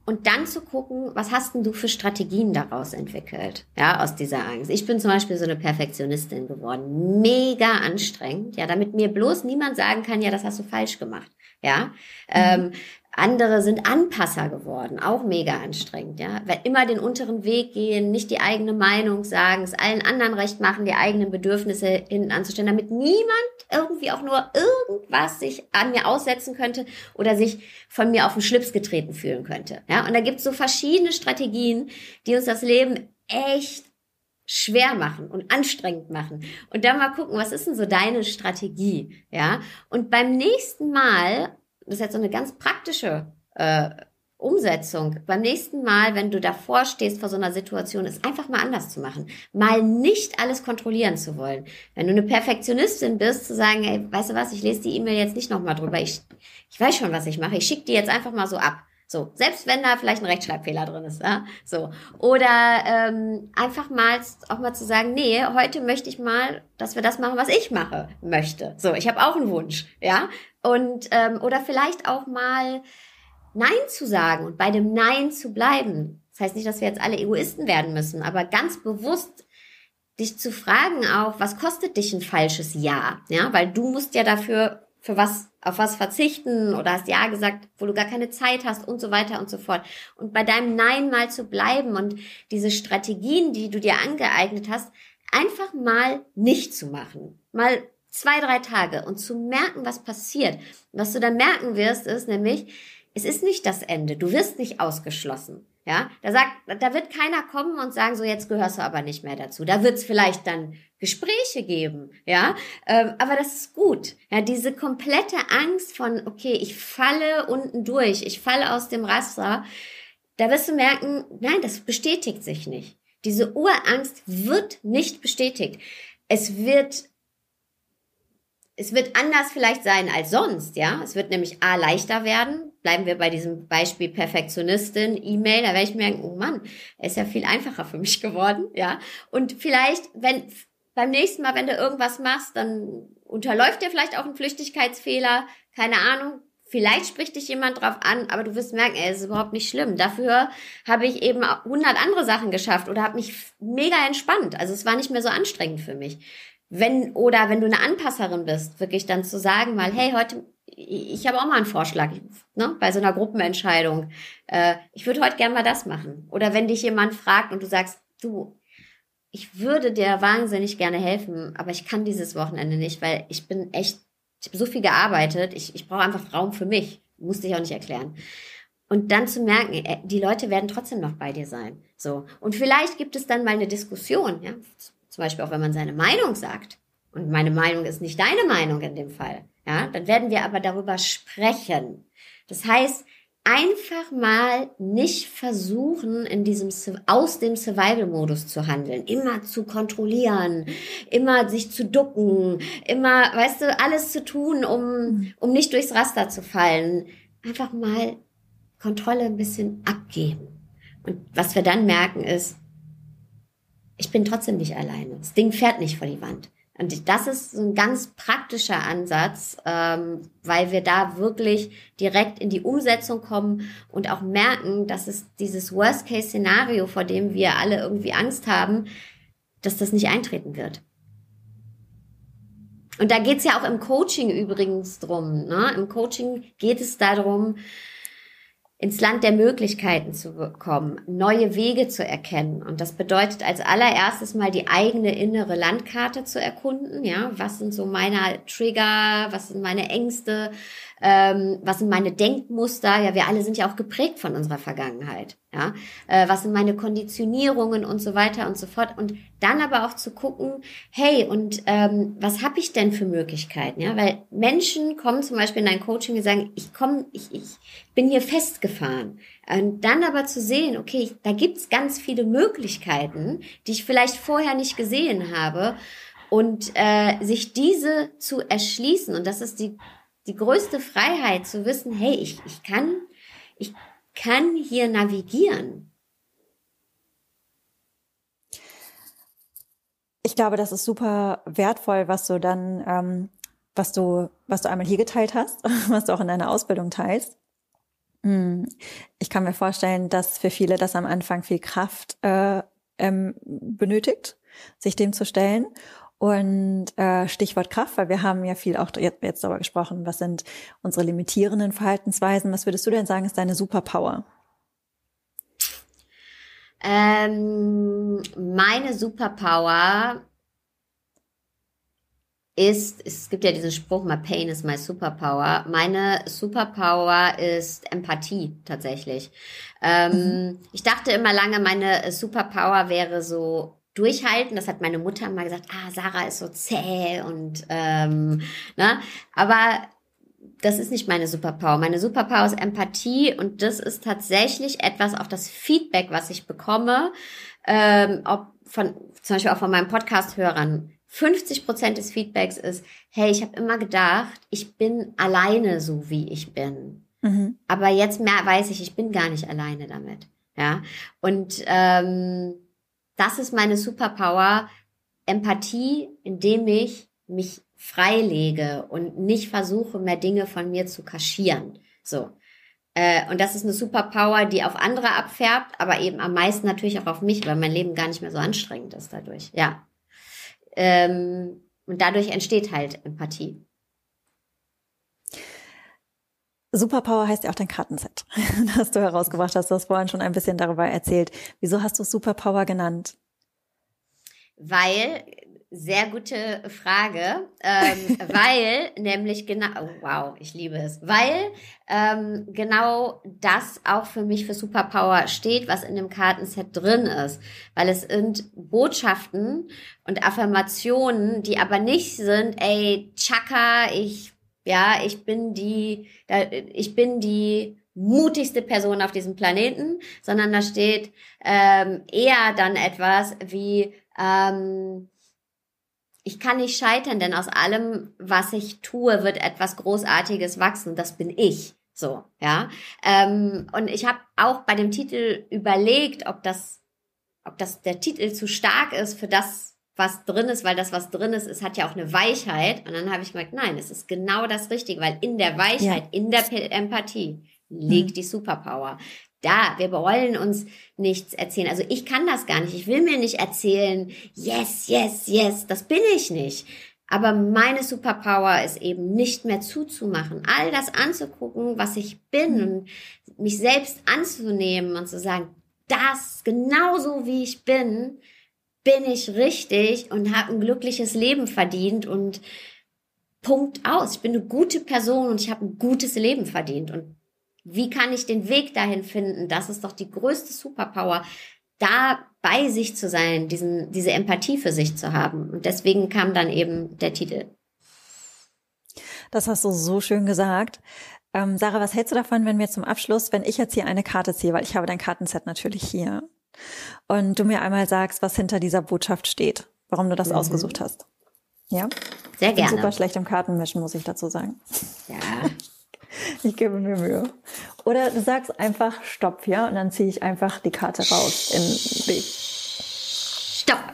[SPEAKER 1] und dann zu gucken, was hast denn du für Strategien daraus entwickelt, ja, aus dieser Angst. Ich bin zum Beispiel so eine Perfektionistin geworden, mega anstrengend, ja, damit mir bloß niemand sagen kann, ja, das hast du falsch gemacht, ja. Mhm. Ähm, andere sind Anpasser geworden, auch mega anstrengend, ja. Weil immer den unteren Weg gehen, nicht die eigene Meinung sagen, es allen anderen recht machen, die eigenen Bedürfnisse hinten anzustellen, damit niemand irgendwie auch nur irgendwas sich an mir aussetzen könnte oder sich von mir auf den Schlips getreten fühlen könnte, ja. Und da gibt's so verschiedene Strategien, die uns das Leben echt schwer machen und anstrengend machen. Und dann mal gucken, was ist denn so deine Strategie, ja? Und beim nächsten Mal das ist jetzt so eine ganz praktische äh, Umsetzung. Beim nächsten Mal, wenn du davor stehst vor so einer Situation, ist einfach mal anders zu machen. Mal nicht alles kontrollieren zu wollen. Wenn du eine Perfektionistin bist, zu sagen, ey, weißt du was, ich lese die E-Mail jetzt nicht nochmal drüber. Ich, ich weiß schon, was ich mache. Ich schicke die jetzt einfach mal so ab. So, selbst wenn da vielleicht ein Rechtschreibfehler drin ist, ja? so. Oder ähm, einfach mal auch mal zu sagen, nee, heute möchte ich mal, dass wir das machen, was ich mache möchte. So, ich habe auch einen Wunsch, ja. Und ähm, oder vielleicht auch mal Nein zu sagen und bei dem Nein zu bleiben. Das heißt nicht, dass wir jetzt alle Egoisten werden müssen, aber ganz bewusst dich zu fragen auch, was kostet dich ein falsches Ja? Ja, weil du musst ja dafür für was, auf was verzichten oder hast Ja gesagt, wo du gar keine Zeit hast und so weiter und so fort. Und bei deinem Nein mal zu bleiben und diese Strategien, die du dir angeeignet hast, einfach mal nicht zu machen. Mal zwei, drei Tage und zu merken, was passiert. Was du dann merken wirst, ist nämlich, es ist nicht das Ende. Du wirst nicht ausgeschlossen. Ja, da sagt, da wird keiner kommen und sagen, so jetzt gehörst du aber nicht mehr dazu. Da wird es vielleicht dann Gespräche geben, ja, ähm, aber das ist gut. Ja, diese komplette Angst von, okay, ich falle unten durch, ich falle aus dem Raster, da wirst du merken, nein, das bestätigt sich nicht. Diese Urangst wird nicht bestätigt. Es wird es wird anders vielleicht sein als sonst, ja. Es wird nämlich A leichter werden. Bleiben wir bei diesem Beispiel Perfektionistin, E-Mail, da werde ich merken, oh Mann, ist ja viel einfacher für mich geworden, ja. Und vielleicht, wenn beim nächsten Mal, wenn du irgendwas machst, dann unterläuft dir vielleicht auch ein Flüchtigkeitsfehler, keine Ahnung. Vielleicht spricht dich jemand drauf an, aber du wirst merken, ey, es ist überhaupt nicht schlimm. Dafür habe ich eben 100 andere Sachen geschafft oder habe mich mega entspannt. Also es war nicht mehr so anstrengend für mich wenn oder wenn du eine Anpasserin bist, wirklich dann zu sagen mal, hey, heute ich habe auch mal einen Vorschlag ne, bei so einer Gruppenentscheidung. Äh, ich würde heute gerne mal das machen. Oder wenn dich jemand fragt und du sagst, du, ich würde dir wahnsinnig gerne helfen, aber ich kann dieses Wochenende nicht, weil ich bin echt, ich habe so viel gearbeitet, ich, ich brauche einfach Raum für mich. Musste ich auch nicht erklären. Und dann zu merken, äh, die Leute werden trotzdem noch bei dir sein. So. Und vielleicht gibt es dann mal eine Diskussion, ja. Zum Beispiel auch, wenn man seine Meinung sagt. Und meine Meinung ist nicht deine Meinung in dem Fall. Ja. Dann werden wir aber darüber sprechen. Das heißt, einfach mal nicht versuchen, in diesem, aus dem Survival-Modus zu handeln, immer zu kontrollieren, immer sich zu ducken, immer, weißt du, alles zu tun, um, um nicht durchs Raster zu fallen. Einfach mal Kontrolle ein bisschen abgeben. Und was wir dann merken ist, ich bin trotzdem nicht alleine. Das Ding fährt nicht vor die Wand. Und das ist so ein ganz praktischer Ansatz, ähm, weil wir da wirklich direkt in die Umsetzung kommen und auch merken, dass es dieses Worst-Case-Szenario, vor dem wir alle irgendwie Angst haben, dass das nicht eintreten wird. Und da geht's ja auch im Coaching übrigens drum. Ne? Im Coaching geht es darum, ins Land der Möglichkeiten zu kommen, neue Wege zu erkennen. Und das bedeutet als allererstes mal die eigene innere Landkarte zu erkunden. Ja, was sind so meine Trigger? Was sind meine Ängste? Ähm, was sind meine Denkmuster? Ja, wir alle sind ja auch geprägt von unserer Vergangenheit. Ja, äh, was sind meine Konditionierungen und so weiter und so fort. Und dann aber auch zu gucken, hey, und ähm, was habe ich denn für Möglichkeiten? Ja, weil Menschen kommen zum Beispiel in ein Coaching und sagen, ich komme, ich, ich bin hier festgefahren. Und dann aber zu sehen, okay, da gibt's ganz viele Möglichkeiten, die ich vielleicht vorher nicht gesehen habe. Und äh, sich diese zu erschließen, und das ist die die größte Freiheit zu wissen, hey, ich, ich kann, ich kann hier navigieren.
[SPEAKER 2] Ich glaube, das ist super wertvoll, was du dann, ähm, was du, was du einmal hier geteilt hast, was du auch in deiner Ausbildung teilst. Hm. Ich kann mir vorstellen, dass für viele das am Anfang viel Kraft äh, ähm, benötigt, sich dem zu stellen. Und äh, Stichwort Kraft, weil wir haben ja viel auch jetzt, jetzt darüber gesprochen, was sind unsere limitierenden Verhaltensweisen. Was würdest du denn sagen, ist deine Superpower?
[SPEAKER 1] Ähm, meine Superpower ist, es gibt ja diesen Spruch, my pain is my superpower. Meine Superpower ist Empathie tatsächlich. Ähm, mhm. Ich dachte immer lange, meine Superpower wäre so durchhalten. Das hat meine Mutter mal gesagt, ah, Sarah ist so zäh und ähm, ne? Aber das ist nicht meine Superpower. Meine Superpower ist Empathie und das ist tatsächlich etwas, auch das Feedback, was ich bekomme, ähm, ob von zum Beispiel auch von meinen Podcast-Hörern. 50 Prozent des Feedbacks ist, hey, ich habe immer gedacht, ich bin alleine so, wie ich bin. Mhm. Aber jetzt mehr weiß ich, ich bin gar nicht alleine damit. Ja. Und ähm, das ist meine Superpower, Empathie, indem ich mich freilege und nicht versuche, mehr Dinge von mir zu kaschieren. So. Äh, und das ist eine Superpower, die auf andere abfärbt, aber eben am meisten natürlich auch auf mich, weil mein Leben gar nicht mehr so anstrengend ist dadurch. Ja. Ähm, und dadurch entsteht halt Empathie.
[SPEAKER 2] Superpower heißt ja auch dein Kartenset, das du herausgebracht hast. Du hast vorhin schon ein bisschen darüber erzählt. Wieso hast du Superpower genannt?
[SPEAKER 1] Weil, sehr gute Frage, ähm, weil nämlich genau, oh, wow, ich liebe es, weil ähm, genau das auch für mich für Superpower steht, was in dem Kartenset drin ist. Weil es sind Botschaften und Affirmationen, die aber nicht sind, ey, Chaka, ich ja, ich bin die, ich bin die mutigste Person auf diesem Planeten, sondern da steht ähm, eher dann etwas wie ähm, ich kann nicht scheitern, denn aus allem, was ich tue, wird etwas Großartiges wachsen. Das bin ich. So, ja. Ähm, und ich habe auch bei dem Titel überlegt, ob das, ob das der Titel zu stark ist für das, was drin ist, weil das, was drin ist, es hat ja auch eine Weichheit. Und dann habe ich gemerkt, nein, es ist genau das Richtige, weil in der Weichheit, ja. in der Empathie liegt mhm. die Superpower. Da, wir wollen uns nichts erzählen. Also ich kann das gar nicht. Ich will mir nicht erzählen, yes, yes, yes, das bin ich nicht. Aber meine Superpower ist eben nicht mehr zuzumachen, all das anzugucken, was ich bin und mich selbst anzunehmen und zu sagen, das genauso wie ich bin, bin ich richtig und habe ein glückliches Leben verdient und Punkt aus. Ich bin eine gute Person und ich habe ein gutes Leben verdient. Und wie kann ich den Weg dahin finden? Das ist doch die größte Superpower, da bei sich zu sein, diesen, diese Empathie für sich zu haben. Und deswegen kam dann eben der Titel.
[SPEAKER 2] Das hast du so schön gesagt. Ähm, Sarah, was hältst du davon, wenn wir zum Abschluss, wenn ich jetzt hier eine Karte ziehe, weil ich habe dein Kartenset natürlich hier, und du mir einmal sagst, was hinter dieser Botschaft steht, warum du das mhm. ausgesucht hast? Ja?
[SPEAKER 1] Sehr gerne. Ich
[SPEAKER 2] bin super schlecht im Kartenmischen, muss ich dazu sagen.
[SPEAKER 1] Ja.
[SPEAKER 2] Ich gebe mir Mühe. Oder du sagst einfach Stopp, ja, und dann ziehe ich einfach die Karte raus im Weg.
[SPEAKER 1] Stopp.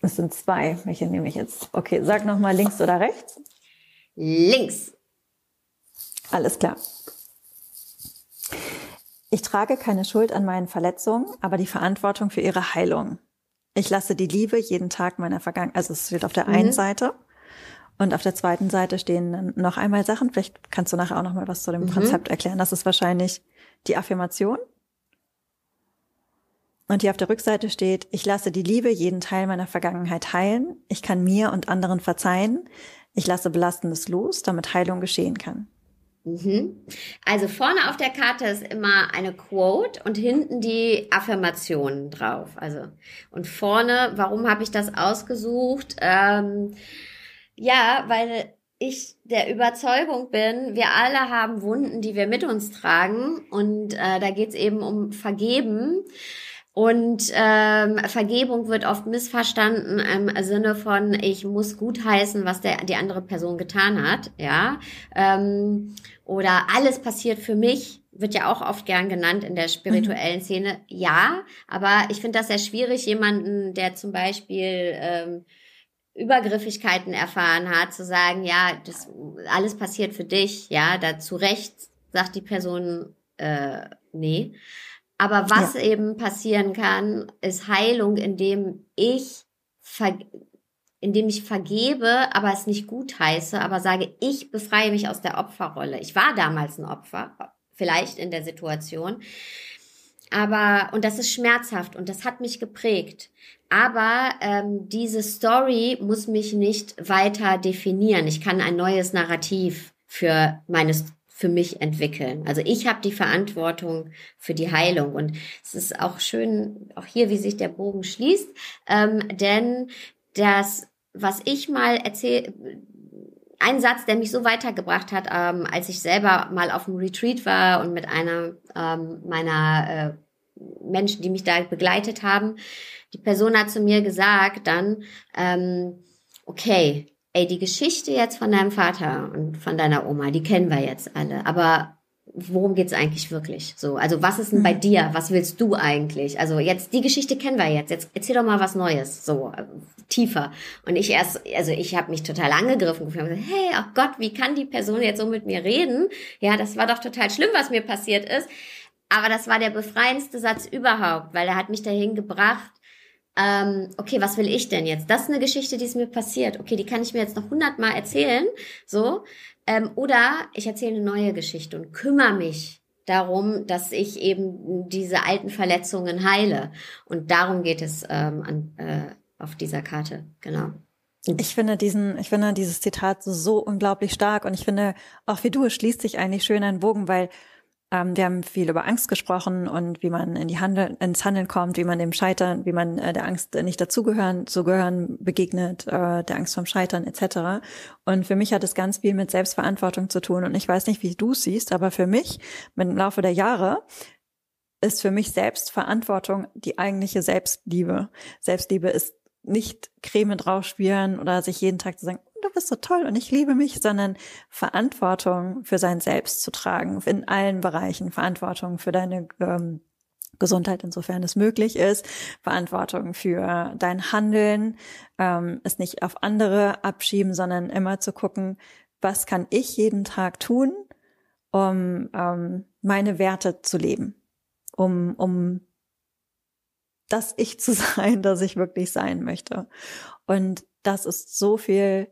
[SPEAKER 2] Es sind zwei. Welche nehme ich jetzt? Okay, sag nochmal links oder rechts.
[SPEAKER 1] Links.
[SPEAKER 2] Alles klar. Ich trage keine Schuld an meinen Verletzungen, aber die Verantwortung für ihre Heilung. Ich lasse die Liebe jeden Tag meiner Vergangenheit, also es steht auf der mhm. einen Seite und auf der zweiten Seite stehen dann noch einmal Sachen. Vielleicht kannst du nachher auch noch mal was zu dem mhm. Konzept erklären. Das ist wahrscheinlich die Affirmation. Und hier auf der Rückseite steht, ich lasse die Liebe jeden Teil meiner Vergangenheit heilen. Ich kann mir und anderen verzeihen. Ich lasse Belastendes los, damit Heilung geschehen kann.
[SPEAKER 1] Mhm. Also vorne auf der Karte ist immer eine Quote und hinten die Affirmationen drauf. Also und vorne, warum habe ich das ausgesucht? Ähm, ja, weil ich der Überzeugung bin, wir alle haben Wunden, die wir mit uns tragen und äh, da geht's eben um Vergeben. Und ähm, Vergebung wird oft missverstanden im Sinne von, ich muss gutheißen, was der, die andere Person getan hat, ja. Ähm, oder alles passiert für mich, wird ja auch oft gern genannt in der spirituellen mhm. Szene. Ja, aber ich finde das sehr schwierig, jemanden, der zum Beispiel ähm, Übergriffigkeiten erfahren hat, zu sagen, ja, das alles passiert für dich, ja, da zu Recht sagt die Person, äh, nee. Aber was ja. eben passieren kann, ist Heilung, indem ich indem ich vergebe, aber es nicht gut heiße, aber sage, ich befreie mich aus der Opferrolle. Ich war damals ein Opfer, vielleicht in der Situation. Aber, und das ist schmerzhaft und das hat mich geprägt. Aber ähm, diese Story muss mich nicht weiter definieren. Ich kann ein neues Narrativ für meines für mich entwickeln. Also ich habe die Verantwortung für die Heilung und es ist auch schön, auch hier, wie sich der Bogen schließt, ähm, denn das, was ich mal erzähle, ein Satz, der mich so weitergebracht hat, ähm, als ich selber mal auf dem Retreat war und mit einer ähm, meiner äh, Menschen, die mich da begleitet haben, die Person hat zu mir gesagt dann, ähm, okay, ey, die Geschichte jetzt von deinem Vater und von deiner Oma, die kennen wir jetzt alle, aber worum geht's eigentlich wirklich? So, also was ist denn bei mhm. dir? Was willst du eigentlich? Also jetzt die Geschichte kennen wir jetzt. Jetzt erzähl doch mal was Neues, so äh, tiefer. Und ich erst, also ich habe mich total angegriffen gefühlt. Hey, ach oh Gott, wie kann die Person jetzt so mit mir reden? Ja, das war doch total schlimm, was mir passiert ist. Aber das war der befreiendste Satz überhaupt, weil er hat mich dahin gebracht, ähm, okay, was will ich denn jetzt? Das ist eine Geschichte, die ist mir passiert. Okay, die kann ich mir jetzt noch hundertmal erzählen, so. Ähm, oder ich erzähle eine neue Geschichte und kümmere mich darum, dass ich eben diese alten Verletzungen heile. Und darum geht es ähm, an, äh, auf dieser Karte, genau.
[SPEAKER 2] Ich finde diesen, ich finde dieses Zitat so unglaublich stark und ich finde, auch wie du, es schließt sich eigentlich schön ein Bogen, weil ähm, wir haben viel über Angst gesprochen und wie man in die Handel, ins Handeln kommt, wie man dem Scheitern, wie man äh, der Angst nicht dazugehören, zu gehören begegnet, äh, der Angst vom Scheitern etc. Und für mich hat es ganz viel mit Selbstverantwortung zu tun. Und ich weiß nicht, wie du siehst, aber für mich mit dem Laufe der Jahre ist für mich Selbstverantwortung die eigentliche Selbstliebe. Selbstliebe ist nicht Creme drauf spüren oder sich jeden Tag zu sagen, du bist so toll und ich liebe mich, sondern Verantwortung für sein Selbst zu tragen, in allen Bereichen, Verantwortung für deine ähm, Gesundheit, insofern es möglich ist, Verantwortung für dein Handeln, ähm, es nicht auf andere abschieben, sondern immer zu gucken, was kann ich jeden Tag tun, um ähm, meine Werte zu leben, um, um das Ich zu sein, das ich wirklich sein möchte. Und das ist so viel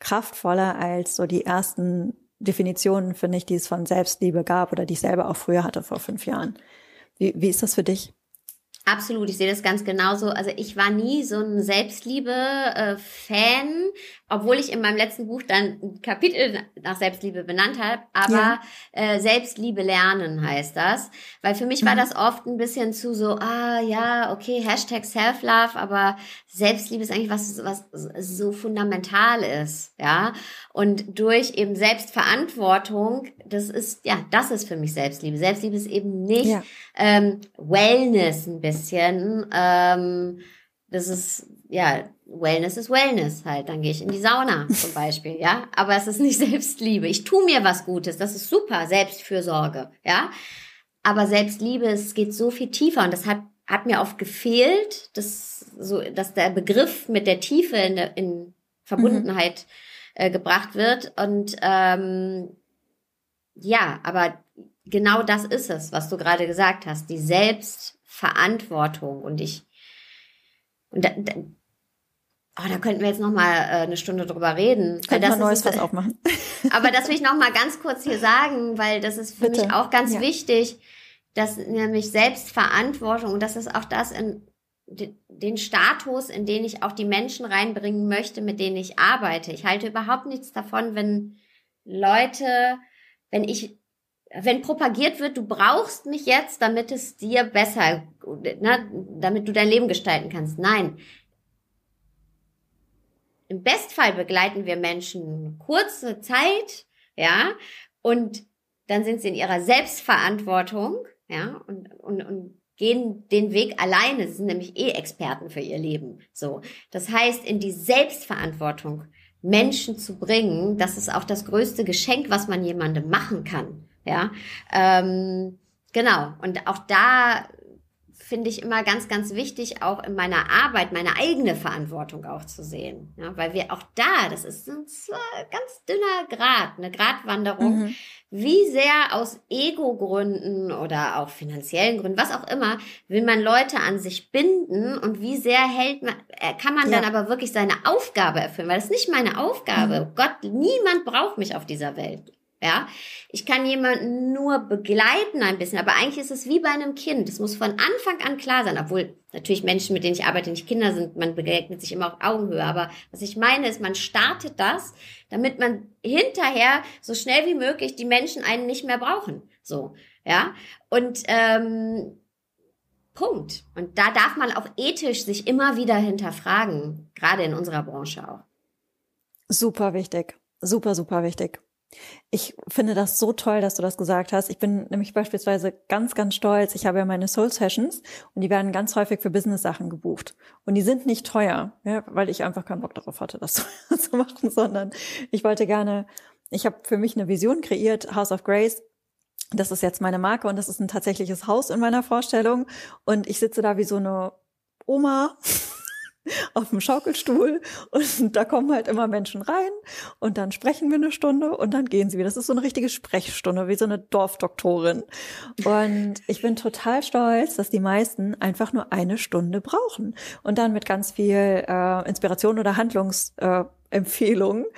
[SPEAKER 2] kraftvoller als so die ersten Definitionen, finde ich, die es von Selbstliebe gab oder die ich selber auch früher hatte vor fünf Jahren. Wie, wie ist das für dich?
[SPEAKER 1] Absolut, ich sehe das ganz genauso. Also ich war nie so ein Selbstliebe-Fan, äh, obwohl ich in meinem letzten Buch dann ein Kapitel nach Selbstliebe benannt habe, aber ja. äh, Selbstliebe lernen heißt das. Weil für mich war mhm. das oft ein bisschen zu so, ah ja, okay, Hashtag Self-Love, aber Selbstliebe ist eigentlich was, was so fundamental ist, ja. Und durch eben Selbstverantwortung, das ist, ja, das ist für mich Selbstliebe. Selbstliebe ist eben nicht ja. ähm, Wellness ein bisschen. Ähm, das ist, ja, Wellness ist Wellness halt. Dann gehe ich in die Sauna zum Beispiel, ja. Aber es ist nicht Selbstliebe. Ich tue mir was Gutes. Das ist super. Selbstfürsorge, ja. Aber Selbstliebe, es geht so viel tiefer und das hat, hat mir oft gefehlt, dass, so, dass der Begriff mit der Tiefe in, der, in Verbundenheit mhm. äh, gebracht wird. Und ähm, ja, aber genau das ist es, was du gerade gesagt hast. Die Selbstverantwortung. Und ich, und da, da, Oh, da könnten wir jetzt noch mal äh, eine Stunde drüber reden.
[SPEAKER 2] Könnten wir neues was aufmachen.
[SPEAKER 1] Aber das will ich noch mal ganz kurz hier sagen, weil das ist für Bitte. mich auch ganz ja. wichtig, dass nämlich Selbstverantwortung und das ist auch das in den Status, in den ich auch die Menschen reinbringen möchte, mit denen ich arbeite. Ich halte überhaupt nichts davon, wenn Leute, wenn ich wenn propagiert wird, du brauchst mich jetzt, damit es dir besser, ne, damit du dein Leben gestalten kannst. Nein, im Bestfall begleiten wir Menschen kurze Zeit, ja, und dann sind sie in ihrer Selbstverantwortung, ja, und, und, und gehen den Weg alleine. Sie sind nämlich eh Experten für ihr Leben. So. Das heißt, in die Selbstverantwortung Menschen zu bringen, das ist auch das größte Geschenk, was man jemandem machen kann. Ja, ähm, genau. Und auch da finde ich immer ganz, ganz wichtig, auch in meiner Arbeit meine eigene Verantwortung auch zu sehen. Ja, weil wir auch da, das ist ein ganz dünner Grad, eine Gratwanderung, mhm. wie sehr aus Ego-Gründen oder auch finanziellen Gründen, was auch immer, will man Leute an sich binden und wie sehr hält man, äh, kann man ja. dann aber wirklich seine Aufgabe erfüllen, weil das ist nicht meine Aufgabe. Mhm. Gott, niemand braucht mich auf dieser Welt. Ja, ich kann jemanden nur begleiten ein bisschen, aber eigentlich ist es wie bei einem Kind. Es muss von Anfang an klar sein, obwohl natürlich Menschen, mit denen ich arbeite, nicht Kinder sind, man begegnet sich immer auf Augenhöhe. Aber was ich meine ist, man startet das, damit man hinterher so schnell wie möglich die Menschen einen nicht mehr brauchen. So, ja. Und ähm, Punkt. Und da darf man auch ethisch sich immer wieder hinterfragen, gerade in unserer Branche auch.
[SPEAKER 2] Super wichtig. Super, super wichtig. Ich finde das so toll, dass du das gesagt hast. Ich bin nämlich beispielsweise ganz, ganz stolz. Ich habe ja meine Soul Sessions und die werden ganz häufig für Business-Sachen gebucht. Und die sind nicht teuer, ja, weil ich einfach keinen Bock darauf hatte, das zu machen, sondern ich wollte gerne, ich habe für mich eine Vision kreiert, House of Grace. Das ist jetzt meine Marke und das ist ein tatsächliches Haus in meiner Vorstellung. Und ich sitze da wie so eine Oma auf dem Schaukelstuhl und da kommen halt immer Menschen rein und dann sprechen wir eine Stunde und dann gehen sie wieder. Das ist so eine richtige Sprechstunde, wie so eine Dorfdoktorin. Und ich bin total stolz, dass die meisten einfach nur eine Stunde brauchen und dann mit ganz viel äh, Inspiration oder Handlungsempfehlungen äh,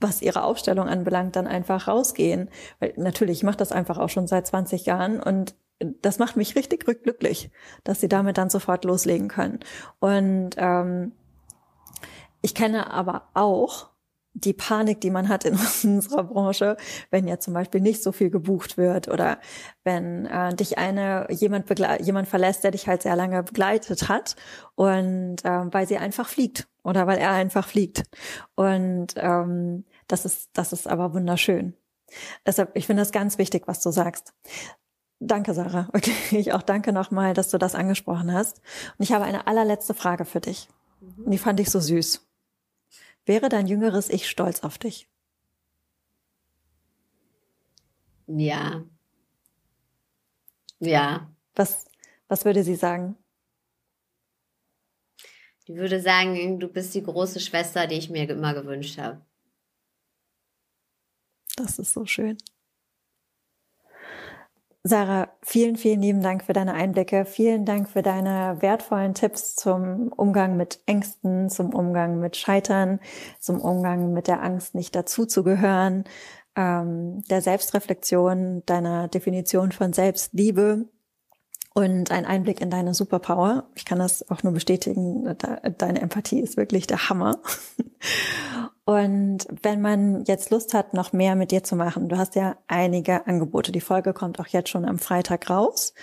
[SPEAKER 2] was ihre Aufstellung anbelangt, dann einfach rausgehen. Weil natürlich, ich mache das einfach auch schon seit 20 Jahren und das macht mich richtig glücklich, dass sie damit dann sofort loslegen können. Und ähm, ich kenne aber auch die Panik, die man hat in unserer Branche, wenn ja zum Beispiel nicht so viel gebucht wird oder wenn äh, dich eine jemand jemand verlässt, der dich halt sehr lange begleitet hat und äh, weil sie einfach fliegt oder weil er einfach fliegt und ähm, das ist das ist aber wunderschön. Deshalb, ich finde das ganz wichtig, was du sagst. Danke, Sarah. Wirklich. Auch danke nochmal, dass du das angesprochen hast. Und ich habe eine allerletzte Frage für dich. Mhm. Und die fand ich so süß. Wäre dein jüngeres Ich stolz auf dich?
[SPEAKER 1] Ja. Ja.
[SPEAKER 2] Was, was würde sie sagen?
[SPEAKER 1] Die würde sagen, du bist die große Schwester, die ich mir immer gewünscht habe.
[SPEAKER 2] Das ist so schön. Sarah, vielen, vielen lieben Dank für deine Einblicke. Vielen Dank für deine wertvollen Tipps zum Umgang mit Ängsten, zum Umgang mit Scheitern, zum Umgang mit der Angst, nicht dazuzugehören, ähm, der Selbstreflexion, deiner Definition von Selbstliebe und ein Einblick in deine Superpower. Ich kann das auch nur bestätigen. Deine Empathie ist wirklich der Hammer. Und wenn man jetzt Lust hat, noch mehr mit dir zu machen, du hast ja einige Angebote. Die Folge kommt auch jetzt schon am Freitag raus.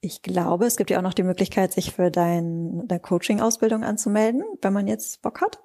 [SPEAKER 2] Ich glaube, es gibt ja auch noch die Möglichkeit, sich für dein, deine Coaching-Ausbildung anzumelden, wenn man jetzt Bock hat.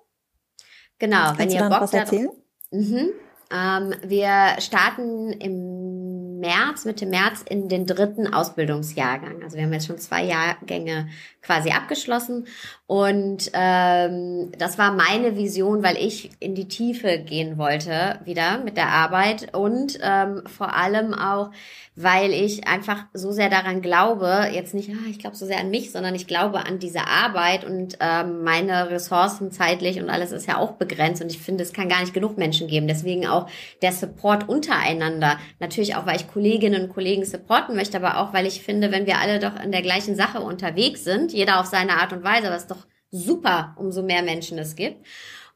[SPEAKER 1] Genau,
[SPEAKER 2] Kannst
[SPEAKER 1] wenn ihr Bock
[SPEAKER 2] was erzählen?
[SPEAKER 1] Mhm. Ähm, wir starten im März, Mitte März in den dritten Ausbildungsjahrgang. Also wir haben jetzt schon zwei Jahrgänge quasi abgeschlossen und ähm, das war meine Vision, weil ich in die Tiefe gehen wollte wieder mit der Arbeit und ähm, vor allem auch, weil ich einfach so sehr daran glaube, jetzt nicht, ah, ich glaube so sehr an mich, sondern ich glaube an diese Arbeit und ähm, meine Ressourcen zeitlich und alles ist ja auch begrenzt und ich finde, es kann gar nicht genug Menschen geben. Deswegen auch der Support untereinander. Natürlich auch, weil ich Kolleginnen und Kollegen supporten möchte, aber auch, weil ich finde, wenn wir alle doch in der gleichen Sache unterwegs sind, jeder auf seine Art und Weise, ist doch super, umso mehr Menschen es gibt.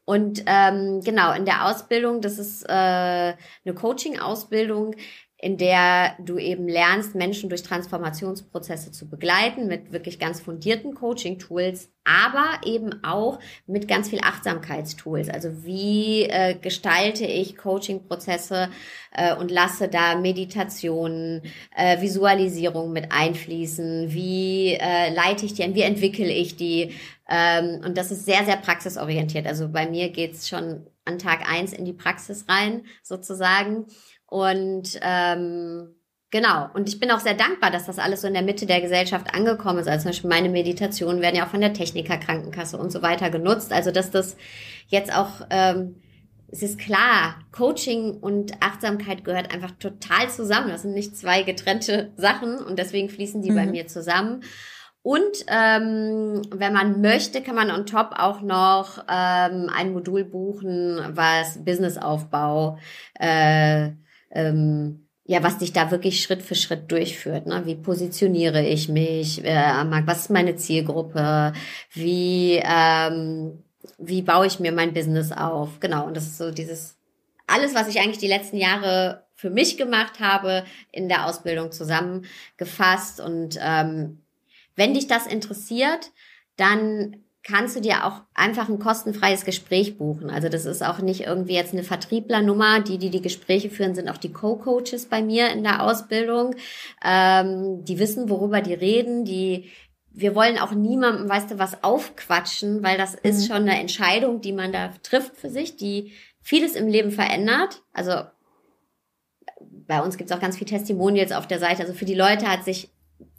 [SPEAKER 1] Und ähm, genau, in der Ausbildung, das ist äh, eine Coaching-Ausbildung, in der du eben lernst, Menschen durch Transformationsprozesse zu begleiten mit wirklich ganz fundierten Coaching-Tools, aber eben auch mit ganz viel Achtsamkeitstools. Also wie äh, gestalte ich Coaching-Prozesse äh, und lasse da Meditationen, äh, Visualisierung mit einfließen? Wie äh, leite ich die an? Wie entwickle ich die? Ähm, und das ist sehr, sehr praxisorientiert. Also bei mir geht's schon an Tag eins in die Praxis rein, sozusagen. Und ähm, genau, und ich bin auch sehr dankbar, dass das alles so in der Mitte der Gesellschaft angekommen ist. Also zum Beispiel meine Meditationen werden ja auch von der Techniker Krankenkasse und so weiter genutzt. Also dass das jetzt auch, ähm, es ist klar, Coaching und Achtsamkeit gehört einfach total zusammen. Das sind nicht zwei getrennte Sachen und deswegen fließen die mhm. bei mir zusammen. Und ähm, wenn man möchte, kann man on top auch noch ähm, ein Modul buchen, was Businessaufbau äh, ähm, ja, was dich da wirklich Schritt für Schritt durchführt. Ne? Wie positioniere ich mich? Äh, was ist meine Zielgruppe? Wie, ähm, wie baue ich mir mein Business auf? Genau, und das ist so dieses, alles, was ich eigentlich die letzten Jahre für mich gemacht habe, in der Ausbildung zusammengefasst. Und ähm, wenn dich das interessiert, dann kannst du dir auch einfach ein kostenfreies Gespräch buchen. Also das ist auch nicht irgendwie jetzt eine Vertrieblernummer. Die, die die Gespräche führen, sind auch die Co-Coaches bei mir in der Ausbildung. Ähm, die wissen, worüber die reden. Die wir wollen auch niemandem, weißt du, was aufquatschen, weil das mhm. ist schon eine Entscheidung, die man da trifft für sich, die vieles im Leben verändert. Also bei uns gibt es auch ganz viel Testimonials auf der Seite. Also für die Leute hat sich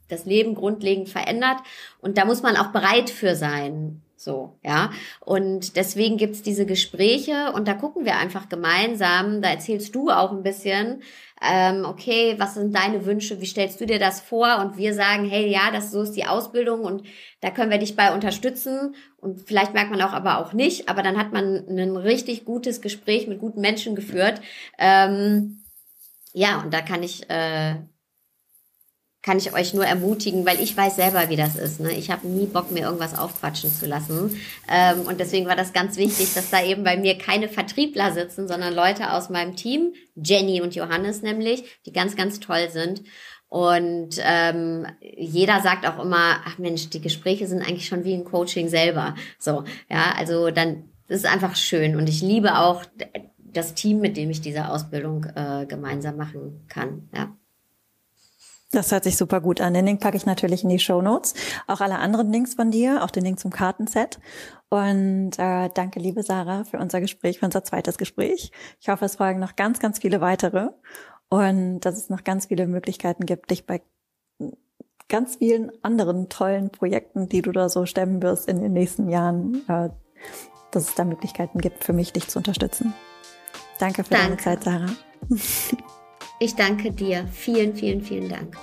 [SPEAKER 1] das Leben grundlegend verändert und da muss man auch bereit für sein. So, ja. Und deswegen gibt's diese Gespräche und da gucken wir einfach gemeinsam, da erzählst du auch ein bisschen, ähm, okay, was sind deine Wünsche, wie stellst du dir das vor? Und wir sagen, hey, ja, das so ist die Ausbildung und da können wir dich bei unterstützen. Und vielleicht merkt man auch aber auch nicht, aber dann hat man ein richtig gutes Gespräch mit guten Menschen geführt. Ähm, ja, und da kann ich äh, kann ich euch nur ermutigen, weil ich weiß selber, wie das ist. Ne? Ich habe nie Bock, mir irgendwas aufquatschen zu lassen. Ähm, und deswegen war das ganz wichtig, dass da eben bei mir keine Vertriebler sitzen, sondern Leute aus meinem Team, Jenny und Johannes nämlich, die ganz, ganz toll sind. Und ähm, jeder sagt auch immer, ach Mensch, die Gespräche sind eigentlich schon wie ein Coaching selber. So, ja, also dann ist einfach schön. Und ich liebe auch das Team, mit dem ich diese Ausbildung äh, gemeinsam machen kann. Ja.
[SPEAKER 2] Das hört sich super gut an. Den Link packe ich natürlich in die Show Notes. Auch alle anderen Links von dir, auch den Link zum Kartenset. Und äh, danke, liebe Sarah, für unser Gespräch, für unser zweites Gespräch. Ich hoffe, es folgen noch ganz, ganz viele weitere und dass es noch ganz viele Möglichkeiten gibt, dich bei ganz vielen anderen tollen Projekten, die du da so stemmen wirst in den nächsten Jahren, äh, dass es da Möglichkeiten gibt für mich, dich zu unterstützen. Danke für
[SPEAKER 1] danke.
[SPEAKER 2] deine Zeit, Sarah.
[SPEAKER 1] Ich danke dir. Vielen, vielen, vielen Dank.